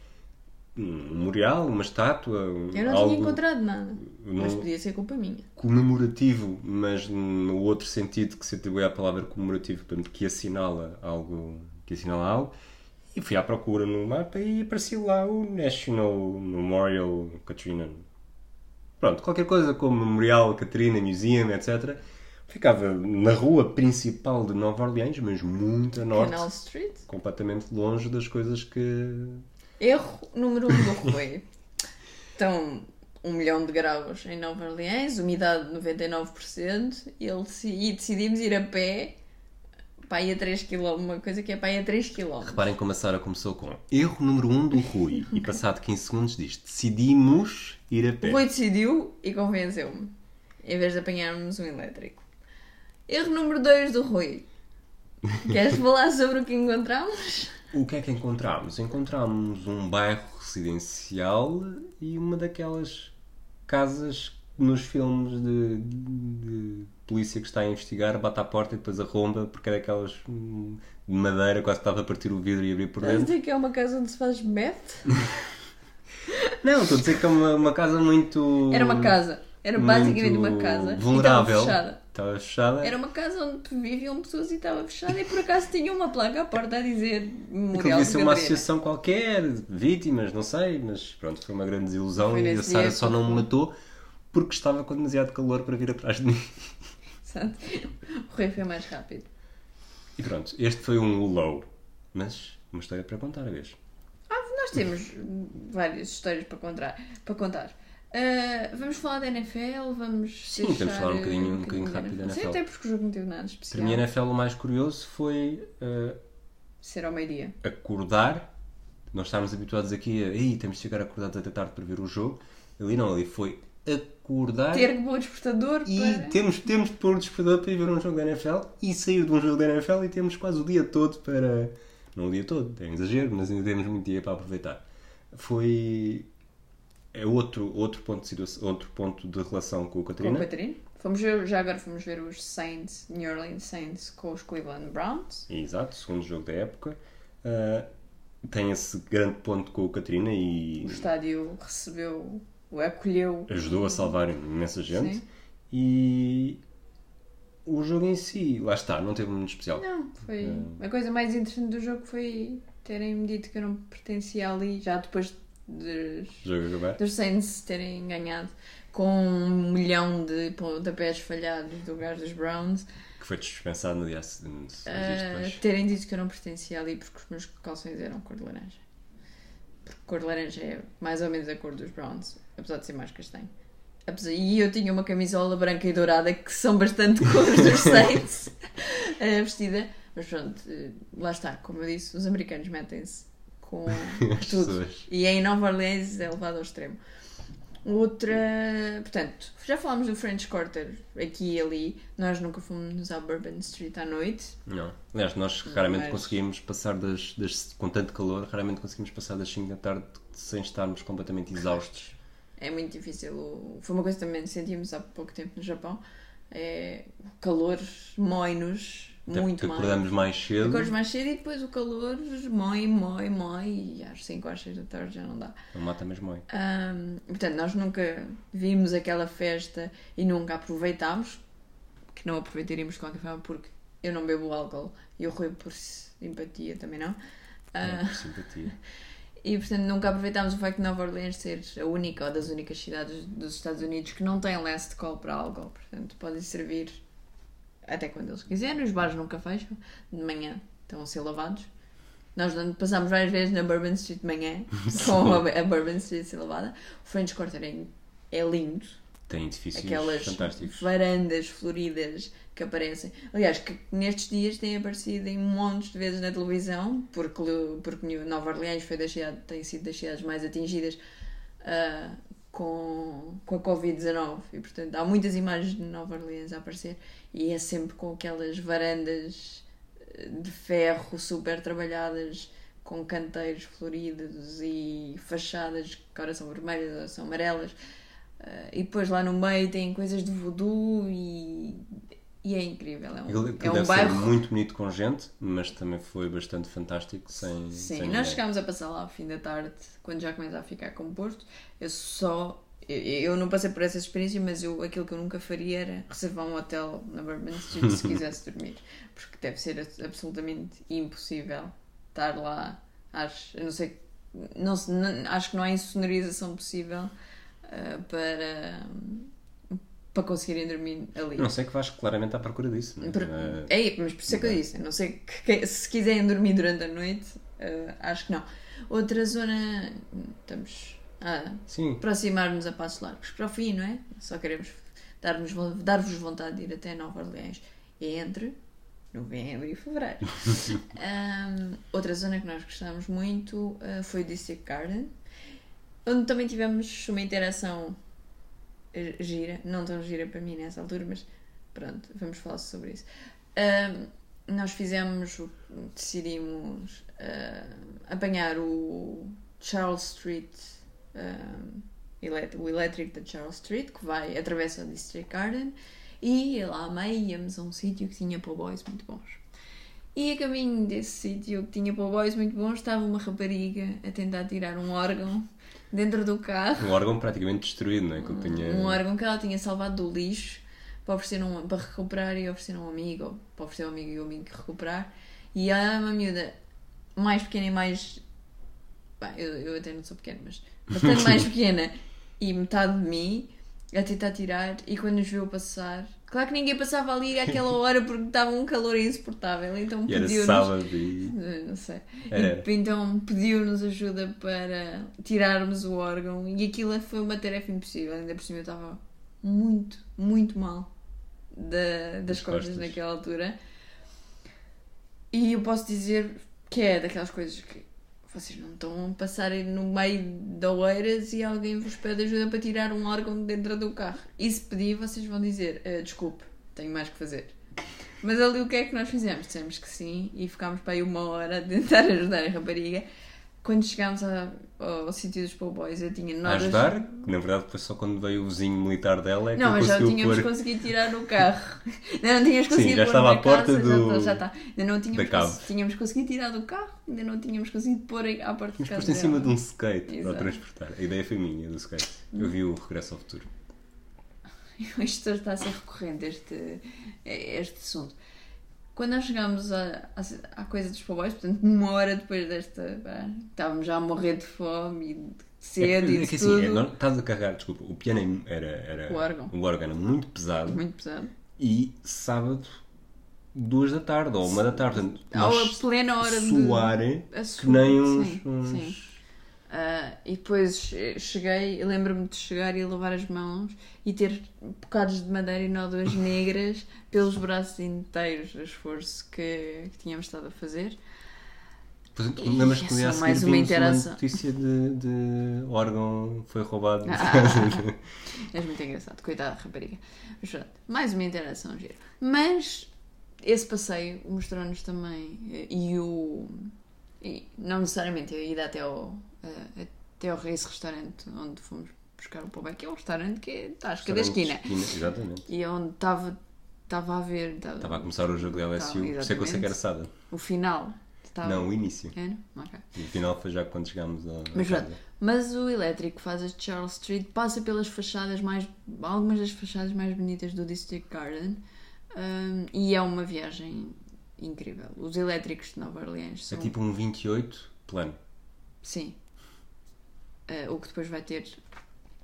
um memorial, uma estátua, um- Eu não algo tinha encontrado nada. não- Mas podia ser culpa minha. comemorativo, mas no outro sentido que se atribui à palavra comemorativo, portanto, que assinala algo, que assinala algo. E fui à procura no mapa e apareceu lá o National Memorial Katrina. Pronto, qualquer coisa como Memorial Katrina Museum, etc. Ficava na rua principal de Nova Orleans, mas muito a norte Canal Street. completamente longe das coisas que. Erro número 1 um do Rui. Então, um milhão de graus em Nova Orleans, umidade de 99%, e, ele, e decidimos ir a pé para ir a 3 km, uma coisa que é para ir a 3 km. Reparem como a Sara começou com erro número 1 um do Rui e passado 15 segundos diz decidimos ir a O pé. Rui decidiu e convenceu-me, em vez de apanharmos um elétrico. Erro número 2 do Rui. *laughs* Queres falar sobre o que encontramos? O que é que encontramos? Encontramos um bairro residencial e uma daquelas casas nos filmes de, de polícia que está a investigar, bate à porta e depois arromba porque é daquelas hum, de madeira, quase que estava a partir o vidro e abrir por Estás a dentro. dizer que é uma casa onde se faz meth? *laughs* Não, estou a dizer que é uma, uma casa muito. Era uma casa. Era basicamente uma casa vulnerável. estava fechada. Estava fechada. Era uma casa onde viviam pessoas e estava fechada e por acaso tinha uma placa à porta a dizer Memorial devia de ser uma associação qualquer, vítimas, não sei, mas pronto, foi uma grande desilusão e a Sara só não me matou porque estava com demasiado calor para vir atrás de mim. Exato. O rei foi mais rápido. E pronto, este foi um low, mas uma história para contar a vez. Nós temos várias histórias para contar. Para contar. Ah, vamos falar da NFL, vamos Sim, temos de falar um bocadinho- um bocadinho rápido da Sim, NFL. até porque o jogo não teve nada Para especial. mim, a NFL, o mais curioso foi eh, Ser ao meio-dia. acordar. Nós estávamos habituados aqui a Ei, temos de chegar acordados até tarde para ver o jogo. Ali não, ali foi acordar Ter que pôr o despertador e para... temos, temos de pôr o despertador para ir ver um jogo da NFL e sair de um jogo da NFL e temos quase o dia todo para. Não o dia todo, é um exagero, mas ainda temos muito dia para aproveitar. Foi. É outro, outro, ponto de situação, outro ponto de relação com o Com Catarina. o Catarina. Fomos ver, já agora fomos ver os Saints, New Orleans Saints com os Cleveland Browns. Exato, segundo jogo da época. Ah, tem esse grande ponto com o Catarina e O estádio recebeu, acolheu. ajudou a salvar imensa gente. Sim. E o jogo em si, lá está, não teve muito especial. Não, foi. É. A coisa mais interessante do jogo foi terem-me dito que eu não pertencia ali, já depois dos, dos Saints terem ganhado com um milhão de pontapés falhados do gajo dos Browns, Que foi dispensado no dia seguinte. depois. terem dito que eu não pertencia ali porque os meus calções eram cor de laranja. Porque cor de laranja é mais ou menos a cor dos Browns, apesar de ser mais castanho. E eu tinha uma camisola branca e dourada que são bastante cores dos *laughs* Saints vestida. Mas pronto, eh, lá está, como eu disse, os americanos metem-se com *laughs* tudo. E em Nova Orleans é levado ao extremo. Outra. Portanto, já falámos do French Quarter aqui e ali. Nós nunca fomos à Bourbon Street à noite. Não. Aliás, nós raramente Mas- conseguimos passar das, das. Com tanto calor, raramente conseguimos passar das 5 da tarde sem estarmos completamente exaustos. É muito difícil. Foi uma coisa que também sentimos há pouco tempo no Japão. É... O calor mói-nos Até muito mais. acordamos mais cedo. Acordas mais cedo e depois o calor mói, mói, mói. E às 5 às 6 da tarde já não dá. Não mata mesmo mãe. Ahm, portanto, nós nunca vimos aquela festa e nunca aproveitámos, que não aproveitaríamos de qualquer forma porque eu não bebo álcool e o Rui por simpatia também não. Ah, por simpatia. *laughs* e portanto nunca aproveitámos o facto de Nova Orleans ser a única ou das únicas cidades dos Estados Unidos que não tem last call para álcool, portanto podem servir até quando eles quiserem, os bares nunca fecham, de manhã estão a ser lavados. Nós passámos várias vezes na Bourbon Street de manhã *laughs* com a, Bourbon Street a ser lavada. O French Quarter é, é lindo, Tem edifícios aquelas fantásticos. varandas floridas que aparecem. Aliás, que nestes dias têm aparecido em montes de vezes na televisão, porque, porque Nova Orleans foi cidades, tem sido das cidades mais atingidas ah, com, com a Covid-19 e, portanto, há muitas imagens de Nova Orleans a aparecer e é sempre com aquelas varandas eh, de ferro super trabalhadas com canteiros floridos e fachadas que ora são vermelhas, ora são amarelas. Ah, e depois lá no meio tem coisas de voodoo e, e é incrível. É um, Aquilo, é um bairro. muito bonito com gente, mas também foi bastante fantástico sem. Sim, sem nós chegámos a passar lá ao fim da tarde, quando já começa a ficar composto. Eu só. Eu, eu não passei por essa experiência, mas eu, aquilo que eu nunca faria era reservar um hotel na Bourbon Street se *laughs* quisesse dormir. Porque deve ser absolutamente impossível estar lá. Acho, eu não sei. Não, se- não- acho que não há insonorização possível ah, para, para conseguirem dormir ali. Não sei que vais claramente à procura disso. mas, Por- eh, É, mas por isso é que eu disse. Não sei que- se quiserem dormir durante a noite, eh, acho que não. Outra zona. Estamos a sim, aproximar-nos a passos largos para o fim, não é? Só queremos dar-vos dar-vos vontade de ir até Nova Orleans entre novembro e fevereiro. *laughs* Ahm, outra zona que nós gostamos muito eh, foi o District Garden, onde também tivemos uma interação eh, gira, não tão gira para mim nessa altura, mas pronto, vamos falar sobre isso. Ahm, nós fizemos, decidimos ahm, apanhar o Charles Street, elet- o elétrico da Charles Street, que vai, atravessa o District Garden, e lá a meio íamos a um sítio que tinha boys muito bons. E a caminho desse sítio que tinha boys muito bons estava uma rapariga a tentar tirar um órgão dentro do carro. Um órgão praticamente destruído, não é? Que tinha... Um órgão que ela tinha salvado do lixo para oferecer um, para recuperar e oferecer a um amigo, para oferecer a um amigo e o amigo recuperar. E ela é uma miúda mais pequena e mais. Bem, eu, eu até não sou pequena, mas bastante *laughs* mais pequena e metade de mim a tentar tirar. E quando nos viu passar, claro que ninguém passava ali àquela hora porque estava um calor insuportável, então pediu-nos. sábado e... Eh, Não sei. E, então pediu-nos ajuda para tirarmos o órgão e aquilo foi uma tarefa impossível. Ainda por cima eu estava muito, muito mal da- das Das costas. naquela altura. E eu posso dizer que é daquelas coisas que vocês não estão a passarem no meio de oeiras e alguém vos pede ajuda para tirar um órgão de dentro do carro. E se pedir, vocês vão dizer: "Ah, desculpe, tenho mais que fazer. Mas ali o que é que nós fizemos? Dissemos que sim e ficámos para aí uma hora a tentar *laughs* ajudar a rapariga. Quando chegámos a- ao, sítio dos Boys, eu tinha A notas. ajudar, que na verdade foi só quando veio o vizinho militar dela é que Não, mas já o tínhamos pôr conseguido tirar no carro. *laughs* Ainda não tínhamos conseguido já pôr estava à porta casa, já do- Já, está. Ainda não tínhamos, cons- tínhamos conseguido tirar do carro, ainda não tínhamos conseguido pôr à porta de Mas casa. posto em cima de um skate para o Exato. transportar. A ideia foi minha, do skate. Eu vi o Regresso ao Futuro. *laughs* Isto está a ser recorrente, este, este assunto. Quando nós chegámos à, à, à coisa dos Boys, portanto, uma hora depois desta. pá, estávamos já a morrer de fome e de sede é e é que assim, tudo. é, nós- estás a carregar, desculpa, o piano era, era O órgão. o órgão era muito pesado Muito pesado. e sábado, duas da tarde ou uma da tarde. Portanto, nós plena hora de- suar A que nem uns. sim, uns- sim. Ah, e depois che- cheguei, lembro-me de chegar e lavar as mãos e ter bocados de madeira e nódoas *laughs* negras pelos braços inteiros do esforço que, que tínhamos estado a fazer. Lembras é que no dia a só seguir mais uma interação. notícia de, de órgão foi roubado. Ah. *laughs* *laughs* És muito engraçado, coitada da rapariga. Mas pronto, mais uma interação gira. Mas esse passeio mostrou-nos também, eh, e o. E não necessariamente a ida até ao, eh, até ao esse restaurante onde fomos buscar o pão que é um restaurante que está à esquerda da esquina. Exatamente. E é onde estava estava a ver estava- Estava a começar o jogo da LSU, por isso é que eu sei que era sábado. o final. Estava... Não, o início. Era? Ok. O final foi já quando chegámos ao. Mas, pronto, mas o elétrico faz de Charles Street passa pelas fachadas mais. algumas das fachadas mais bonitas do District Garden hum, e é uma viagem incrível. Os elétricos de Nova Orleans É são. tipo um 28 plano. Sim. Uh, o que depois vai ter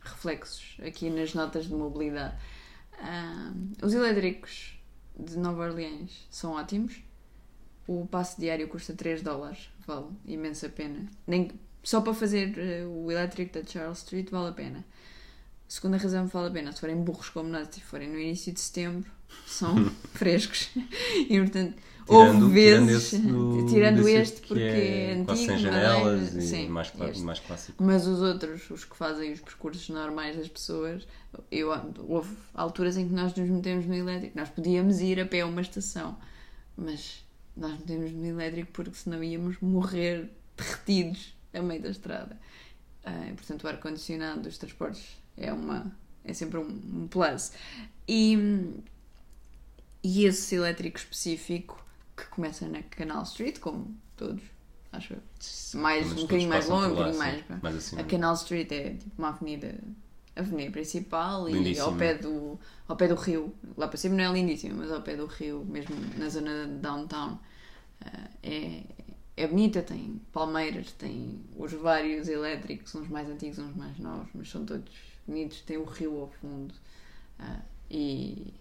reflexos aqui nas notas de mobilidade. Hum, os elétricos de Nova Orleans são ótimos. O passe diário custa 3 dólares, vale imensa pena. Nem, só para fazer uh, o elétrico da Charles Street vale a pena. Segunda razão vale a pena, se forem burros como nós e forem no início de setembro, são *laughs* frescos. E portanto, Tirando- houve tirando vezes, esse do- tirando este que porque é é, antigo, quase sem madeira, janelas e sim, mais, este. mais clássico. Mas os outros, os que fazem os percursos normais das pessoas, eu, houve alturas em que nós nos metemos no elétrico. Nós podíamos ir a pé a uma estação, mas nós metemos no elétrico porque senão íamos morrer derretidos a meio da estrada. E, portanto, o ar-condicionado dos transportes é, uma, é sempre um, um plus. E, e esse elétrico específico que começa na Canal Street, como todos, acho eu. Mais, um bocadinho mais longo, um bocadinho mais. Mais acima. A Canal Street é tipo uma avenida, avenida principal e ao pé, do, ao pé do rio. Lá para cima não é lindíssimo, mas ao pé do rio, mesmo na zona de downtown, ah, é, é bonita. Tem palmeiras, tem os vários elétricos, uns mais antigos, uns mais novos, mas são todos bonitos. Tem o rio ao fundo ah, e.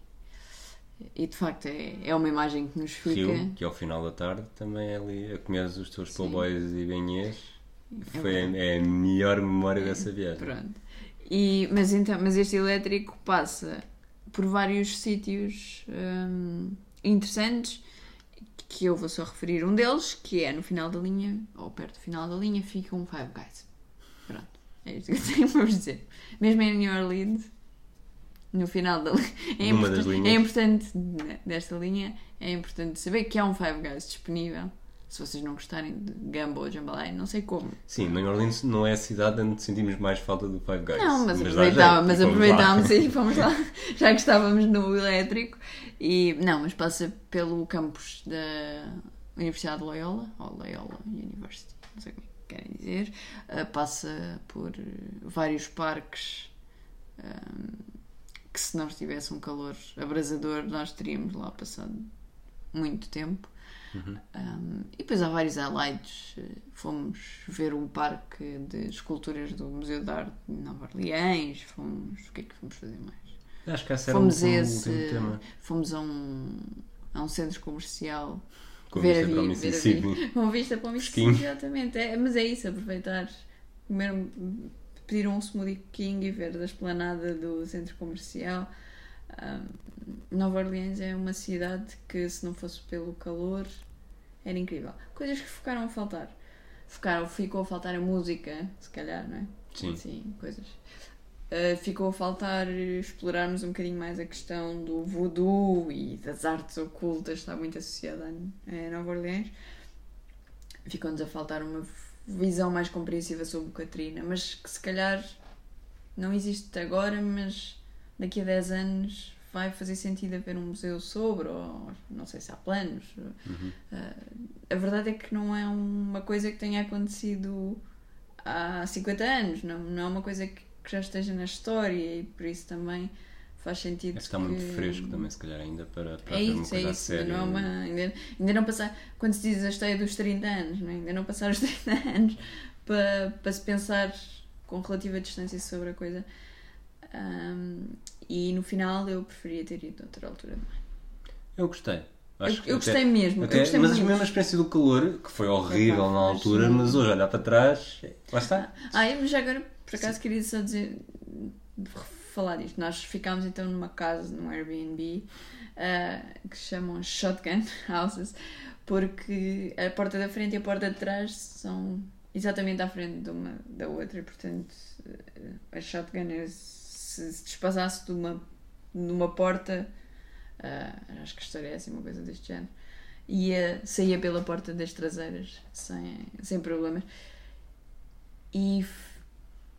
E de facto é, é uma imagem que nos fica. Rio, que ao final da tarde também é ali a comer os teus pôbois e benhês. É Foi a, é a melhor memória dessa viagem. Pronto. E, mas, então, mas este elétrico passa por vários sítios hum, interessantes que eu vou só referir um deles, que é no final da linha, ou perto do final da linha, fica um Five Guys. Pronto. É isto que eu tenho para vos dizer. Mesmo em New Orleans, no final da. É, Numa das linhas. é importante, desta linha, é importante saber que há um Five Guys disponível. Se vocês não gostarem de gamba ou jambalaya, não sei como. Sim, New Orleans não é a cidade onde sentimos mais falta do Five Guys. Não, mas, mas aproveitámos *laughs* e fomos lá, já que estávamos no elétrico. E, não, mas passa pelo campus da Universidade de Loyola, ou Loyola University, não sei como é. querem dizer. Uh, passa por vários parques um, que, se não estivesse um calor abrasador, nós teríamos lá passado muito tempo. Uhum. Um, e depois há vários highlights. Fomos ver um parque de esculturas do Museu de Arte de Nova Orleans. Fomos. O que é que fomos fazer mais? Acho que esse era Fomos um, um esse. último tema. Fomos a um, a um centro comercial. Com ver vista a para o vi- ver a vi- Com vista para o. Mississippi, exatamente. É, mas é isso, aproveitar. Comer, um- pedir um smoothie king e ver da esplanada do centro comercial. Um, Nova Orleans é uma cidade que, se não fosse pelo calor, era incrível. Coisas que ficaram a faltar. Ficaram, ficou a faltar a música, se calhar, não é? Sim. Sim, coisas. Uh, ficou a faltar explorarmos um bocadinho mais a questão do voodoo e das artes ocultas, está muito associada a, a Nova Orleans. Ficou-nos a faltar uma visão mais compreensiva sobre Catrina, mas que se calhar não existe agora, mas daqui a 10 anos vai fazer sentido haver um museu sobre, ou não sei se há planos. Uhum. Uh, a verdade é que não é uma coisa que tenha acontecido há 50 anos, não, não é uma coisa que, que já esteja na história e por isso também faz sentido. É que está que... muito fresco também, se calhar, ainda para, para É uma isso, é coisa a isso. sério. Não é uma, ainda, ainda não passar. Quando se diz a história dos 30 anos, não é? ainda não passaram os *laughs* 30 anos para, para se pensar com relativa distância sobre a coisa. Um, e no final eu preferia ter ido a outra altura. Eu gostei. Eu, eu até- gostei mesmo. até- eu gostei mas muito. a mesma experiência do calor, que foi horrível Epá, na altura, sim. mas hoje olhar para trás, lá está. Ah, mas já agora, por acaso, queria só dizer, falar disto. Nós ficámos então numa casa, num Airbnb, ah, que chamam Shotgun *laughs* Houses, porque a porta da frente e a porta de trás são exatamente à frente de uma da outra, e portanto a Shotgun é se se despasasse de uma, de uma porta, ah, acho que a história é assim, uma coisa deste género. Ia, saía pela porta das traseiras sem, sem problemas. E,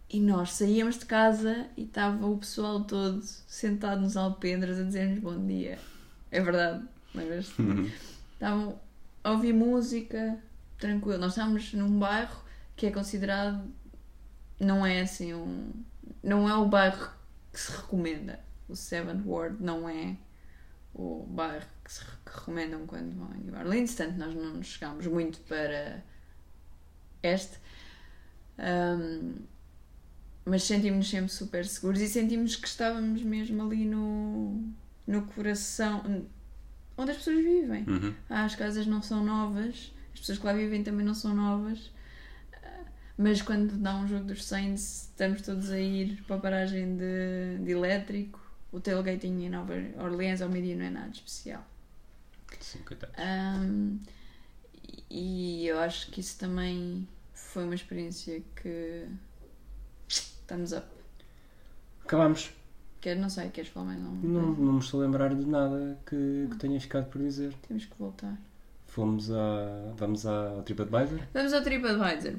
e nós saíamos de casa e estava o pessoal todo sentado nos alpendres a dizer-nos bom dia. É verdade, lembras-te? Uhum. Estavam a ouvir música, tranquilo. Nós estávamos num bairro que é considerado. Não é assim um. Não é o bairro que se recomenda. O Seventh Ward não é o bairro que se recomendam quando vão a New Orleans. Portanto, nós não nos chegámos muito para este. Ahm, mas sentimos-nos sempre super seguros e sentimos que estávamos mesmo ali no, no coração onde as pessoas vivem. Uhum. Ah, as casas não são novas, as pessoas que lá vivem também não são novas. Ah, Mas quando dá um jogo dos Saints, estamos todos a ir para a paragem de, de elétrico. O tailgating em Nova Orleans ao meio-dia não é nada especial. Sim. Ahm, e eu acho que isso também foi uma experiência que. Thumbs up. Acabámos. Quer, não sei, queres falar mais um? Não, não me estou a lembrar de nada que, que tenha ficado por dizer. Temos que voltar. Fomos a. Vamos à TripAdvisor? Vamos ao TripAdvisor.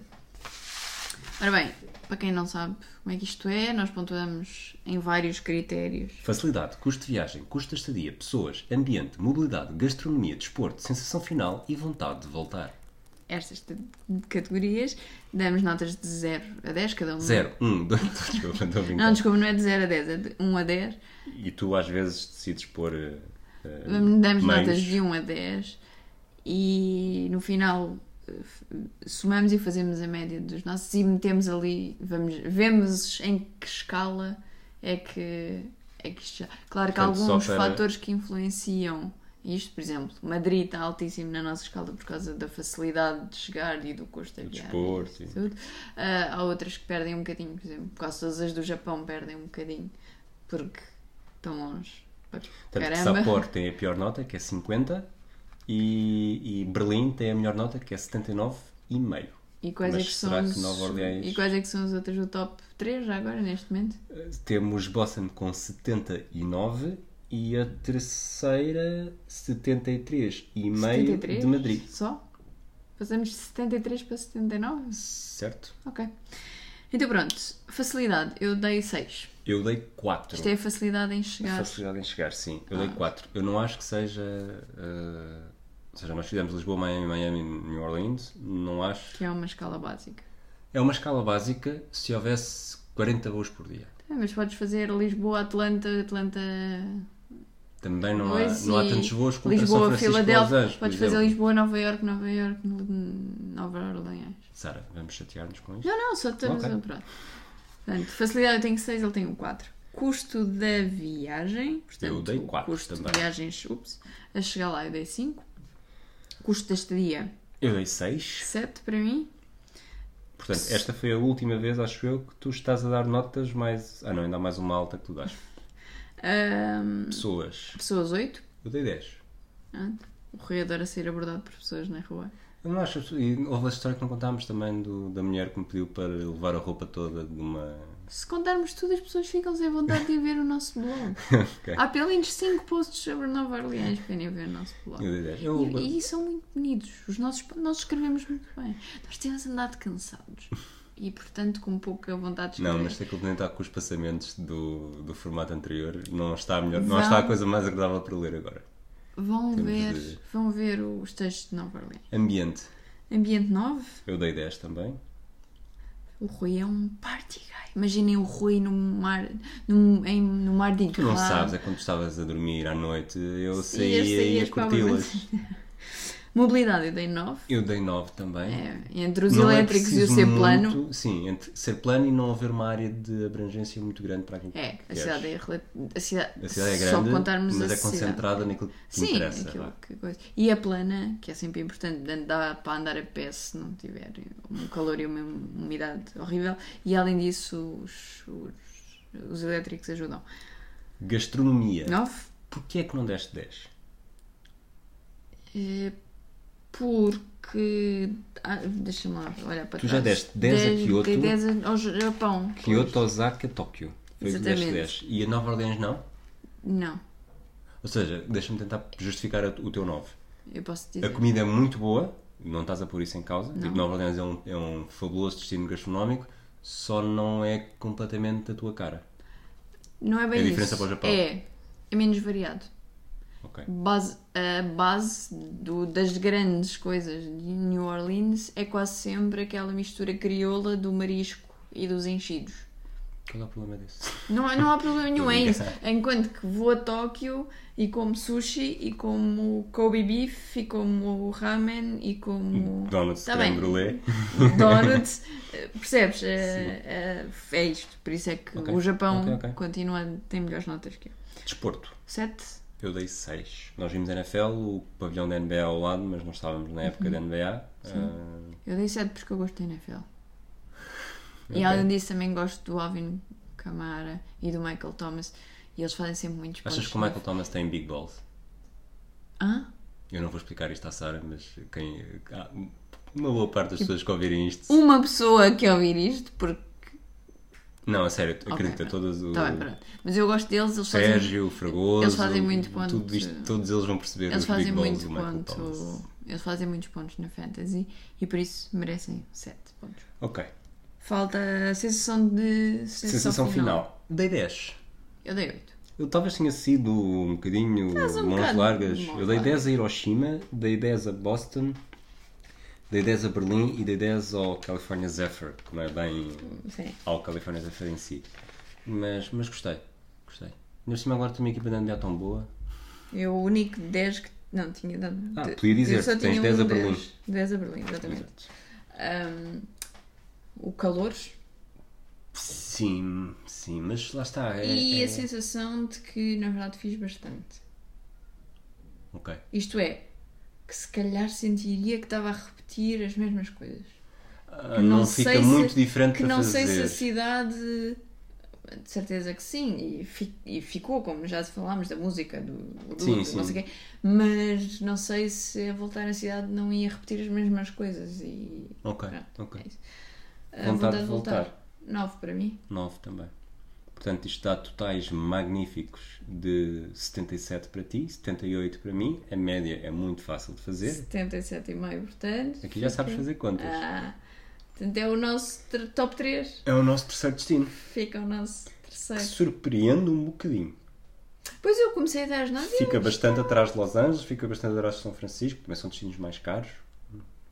Ora bem, para quem não sabe como é que isto é, nós pontuamos em vários critérios. Facilidade, custo de viagem, custo de estadia, pessoas, ambiente, mobilidade, gastronomia, desporto, sensação final e vontade de voltar. Estas categorias damos notas de 0 a 10 cada uma. 0, 1, 2, desculpa, estou a brincar. Não, desculpa, não é de 0 a 10, é de 1 a 10. E tu às vezes decides pôr. eh, Damos meios. notas de 1 a 10 e no final eh, somamos e fazemos a média dos nossos e metemos ali, vamos, vemos em que escala é que, é que isto já. Claro que há Portanto, alguns para- fatores que influenciam isto, por exemplo, Madrid está altíssimo na nossa escala por causa da facilidade de chegar e do custo viagem. desporto, e tudo. Ah, há outras que perdem um bocadinho, por exemplo, quase todas as do Japão perdem um bocadinho porque estão longe. Portanto, Caramba. Sapporo tem a pior nota, que é 50, e, e Berlim tem a melhor nota, que é 79,5. E quais, é que são que os... Nova Orleans- e quais é que são as outras do top 3 já agora, neste momento? Eh, Temos Boston com 79 e a terceira 73,5 73? de Madrid. Só? De 73 para 79? Certo? Ok. Então pronto, facilidade, eu dei 6. Eu dei 4. Isto é a facilidade em chegar. Facilidade em chegar, sim. Eu dei Ah. 4. Eu não acho que seja uh, Ou seja, nós fizemos Lisboa, Miami, Miami, New Orleans. Não acho. Que é uma escala básica. É uma escala básica se houvesse 40 voos por dia. É, mas podes fazer Lisboa, Atlanta, Atlanta. Também não há, não há tantos voos como para São Lisboa, Francisco Filadélfia. Por Podes fazer. Lisboa, Nova York, Nova York, Nova Orleans. Sara, vamos chatear-nos com isto? Não, não, só estamos Ok. a pronto. Portanto, facilidade eu tenho 6, ele tem um 4. Custo da viagem. Portanto, Eu dei quatro Custo também. de viagens, ups, a chegar lá eu dei 5. Custo da estadia, Eu dei 6. 7 para mim. Portanto, esta foi a última vez, acho eu, que tu estás a dar notas mais. Ah, não, ainda há mais uma alta que tu dás. Ahm, Pessoas. pessoas 8. Eu dei 10. O Rui adora ser abordado por pessoas na rua. Eu não acho. E houve a história que não contámos também do, da mulher que me pediu para levar a roupa toda de uma. Se contarmos tudo, as pessoas ficam sem vontade de ir ver o nosso blog. *laughs* Ok. Há pelo menos 5 posts sobre Nova Orleans para irem ver o nosso blog. Eu dei 10. Eu, E, e são muito bonitos. Os nossos, nós escrevemos muito bem. Nós temos andado cansados. E portanto com pouca vontade de Não, escrever. mas tem que complementar com os passamentos do, do formato anterior. Não está, a melhor, não Vão- está a coisa mais agradável para ler agora. Vão Temos ver, de- vão ver os textos de Nova Orleans. Ambiente. Ambiente 9. Eu dei 10 também. O Rui é um party guy. Imaginem o Rui no mar, no, em, no mar de Tu não sabes, é quando estavas a dormir à noite, eu Sim, saía e ia curti-las. Mobilidade eu dei 9. Eu dei 9 também. É, entre os Não é elétricos e o ser muito- plano. Sim, entre ser plano e não haver uma área de abrangência muito grande para aquilo que É, a cidade é, a cidade, A cidade é só grande, contarmos mas a é cidade. concentrada naquilo que Sim, interessa. aquilo vá. que coisa. E a plana, que é sempre importante, dá para andar a pé se não tiver um calor e uma umidade horrível. E além disso, os, os, os elétricos ajudam. Gastronomia. 9. Porquê é que não deste 10? É porque. Ah, Deixa-me lá olhar para Tu trás. já deste 10 a Kyoto. Dei 10 ao Japão. Kyoto, Osaka, Tóquio. Foi o que deste Exatamente. 10. E a Nova Orleans não? Não, Ou seja, deixa-me tentar justificar a- o teu 9. eu posso A dizer. comida é muito boa, não estás a pôr isso em causa. Não. Tipo, Nova Orleans é um, é um fabuloso destino gastronómico, só não é completamente a tua cara. Não é bem É a isso. diferença para o Japão. É, é menos variado. Ok. Base, a base do- das grandes coisas de New Orleans é quase sempre aquela mistura crioula do marisco e dos enchidos. Qual é o problema disso? Não, não há problema *laughs* nenhum, é isso. Enquanto que vou a Tóquio e como sushi e como Kobe beef e como ramen e como *laughs* Donuts Tá creme brulee. *laughs* donuts, percebes? É, é, é isto. Por isso é que Ok, o Japão ok, ok. continua, tem melhores notas que eu. Desporto. 7? Eu dei 6. Nós vimos a NFL, o pavilhão da NBA ao lado, mas não estávamos na época Uhum. da NBA. Ah, Eu dei 7 porque eu gosto da NFL. Ok. E além disso também gosto do Alvin Kamara e do Michael Thomas. E eles fazem sempre muitos achas pontos. que o Michael Thomas tem big balls? Hã? Eu não vou explicar isto à Sara, mas quem, uma boa parte das pessoas que ouvirem isto. Uma pessoa que ouvir isto, porque. Não, a sério, Ok, acredita, pronto. todas o Tá bem, pronto. Mas eu gosto deles, eles fazem. Sérgio, Fragoso, eles fazem muito ponto- tudo isto, todos eles vão perceber Eles fazem muito ponto. Eles fazem muitos pontos na fantasy e por isso merecem 7 pontos. Ok, Falta a sensação de. Sensação, sensação final. Dei 10. Eu dei 8. Eu talvez tenha sido um bocadinho um mãos largas. Eu dei 10 largas. a Hiroshima, dei 10 a Boston, dei 10 a Berlim e dei 10 ao California Zephyr, que não é bem Sim. ao California Zephyr em si. Mas, mas gostei, gostei. Ainda cima agora tem uma equipa de NBA tão boa. Eu o único 10 que. Não, tinha dado. Ah, de- podia dizer, tens tinha 10 a um Berlim. 10. 10 a Berlim, exatamente. Um, o calor Sim, sim, mas lá está. É, e é- a sensação de que na verdade fiz bastante. Ok. Isto é, que se calhar sentiria que estava a repetir as mesmas coisas. Ah, não, sei fica se- muito diferente Que não fazer. sei se a cidade. De certeza que sim, e, fi- e ficou, como já falámos da música, do, do Sim, do sim. não sei quê, mas não sei se a voltar à cidade não ia repetir as mesmas coisas e Ok, pronto, ok. é. A Vontade de voltar. 9 para mim. 9 também. Portanto, isto dá totais magníficos de 77 para ti, 78 para mim. A média é muito fácil de fazer. 77,5, portanto. Aqui já sabes fazer contas. Ah, portanto é o nosso top 3. É o nosso terceiro destino. Fica o nosso Que terceiro. surpreende um bocadinho. Pois eu comecei a dar as notas. Fica bastante atrás de Los Angeles, fica bastante atrás de São Francisco, também são destinos mais caros.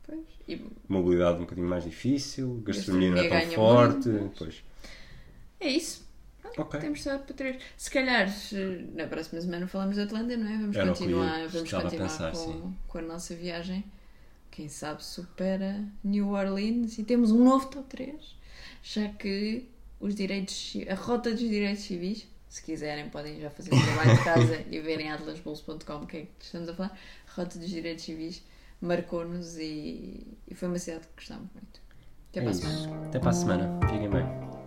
Pois. E Mobilidade um bocadinho mais difícil, gastronomia não é tão forte. muito, Pois. é isso. Ok. Temos só para três. Se calhar na próxima semana falamos de Atlanta, não é? Vamos Era continuar, vamos continuar pensar, com, com a nossa viagem. Quem sabe supera New Orleans e temos um novo top 3. Já que os direitos, a rota dos direitos civis, se quiserem, podem já fazer o trabalho de casa *laughs* e verem atlasbulls.com o que é que estamos a falar. A rota dos direitos civis marcou-nos e, e foi uma cidade que gostamos muito. Até É para a semana. Até para a semana. Fiquem bem.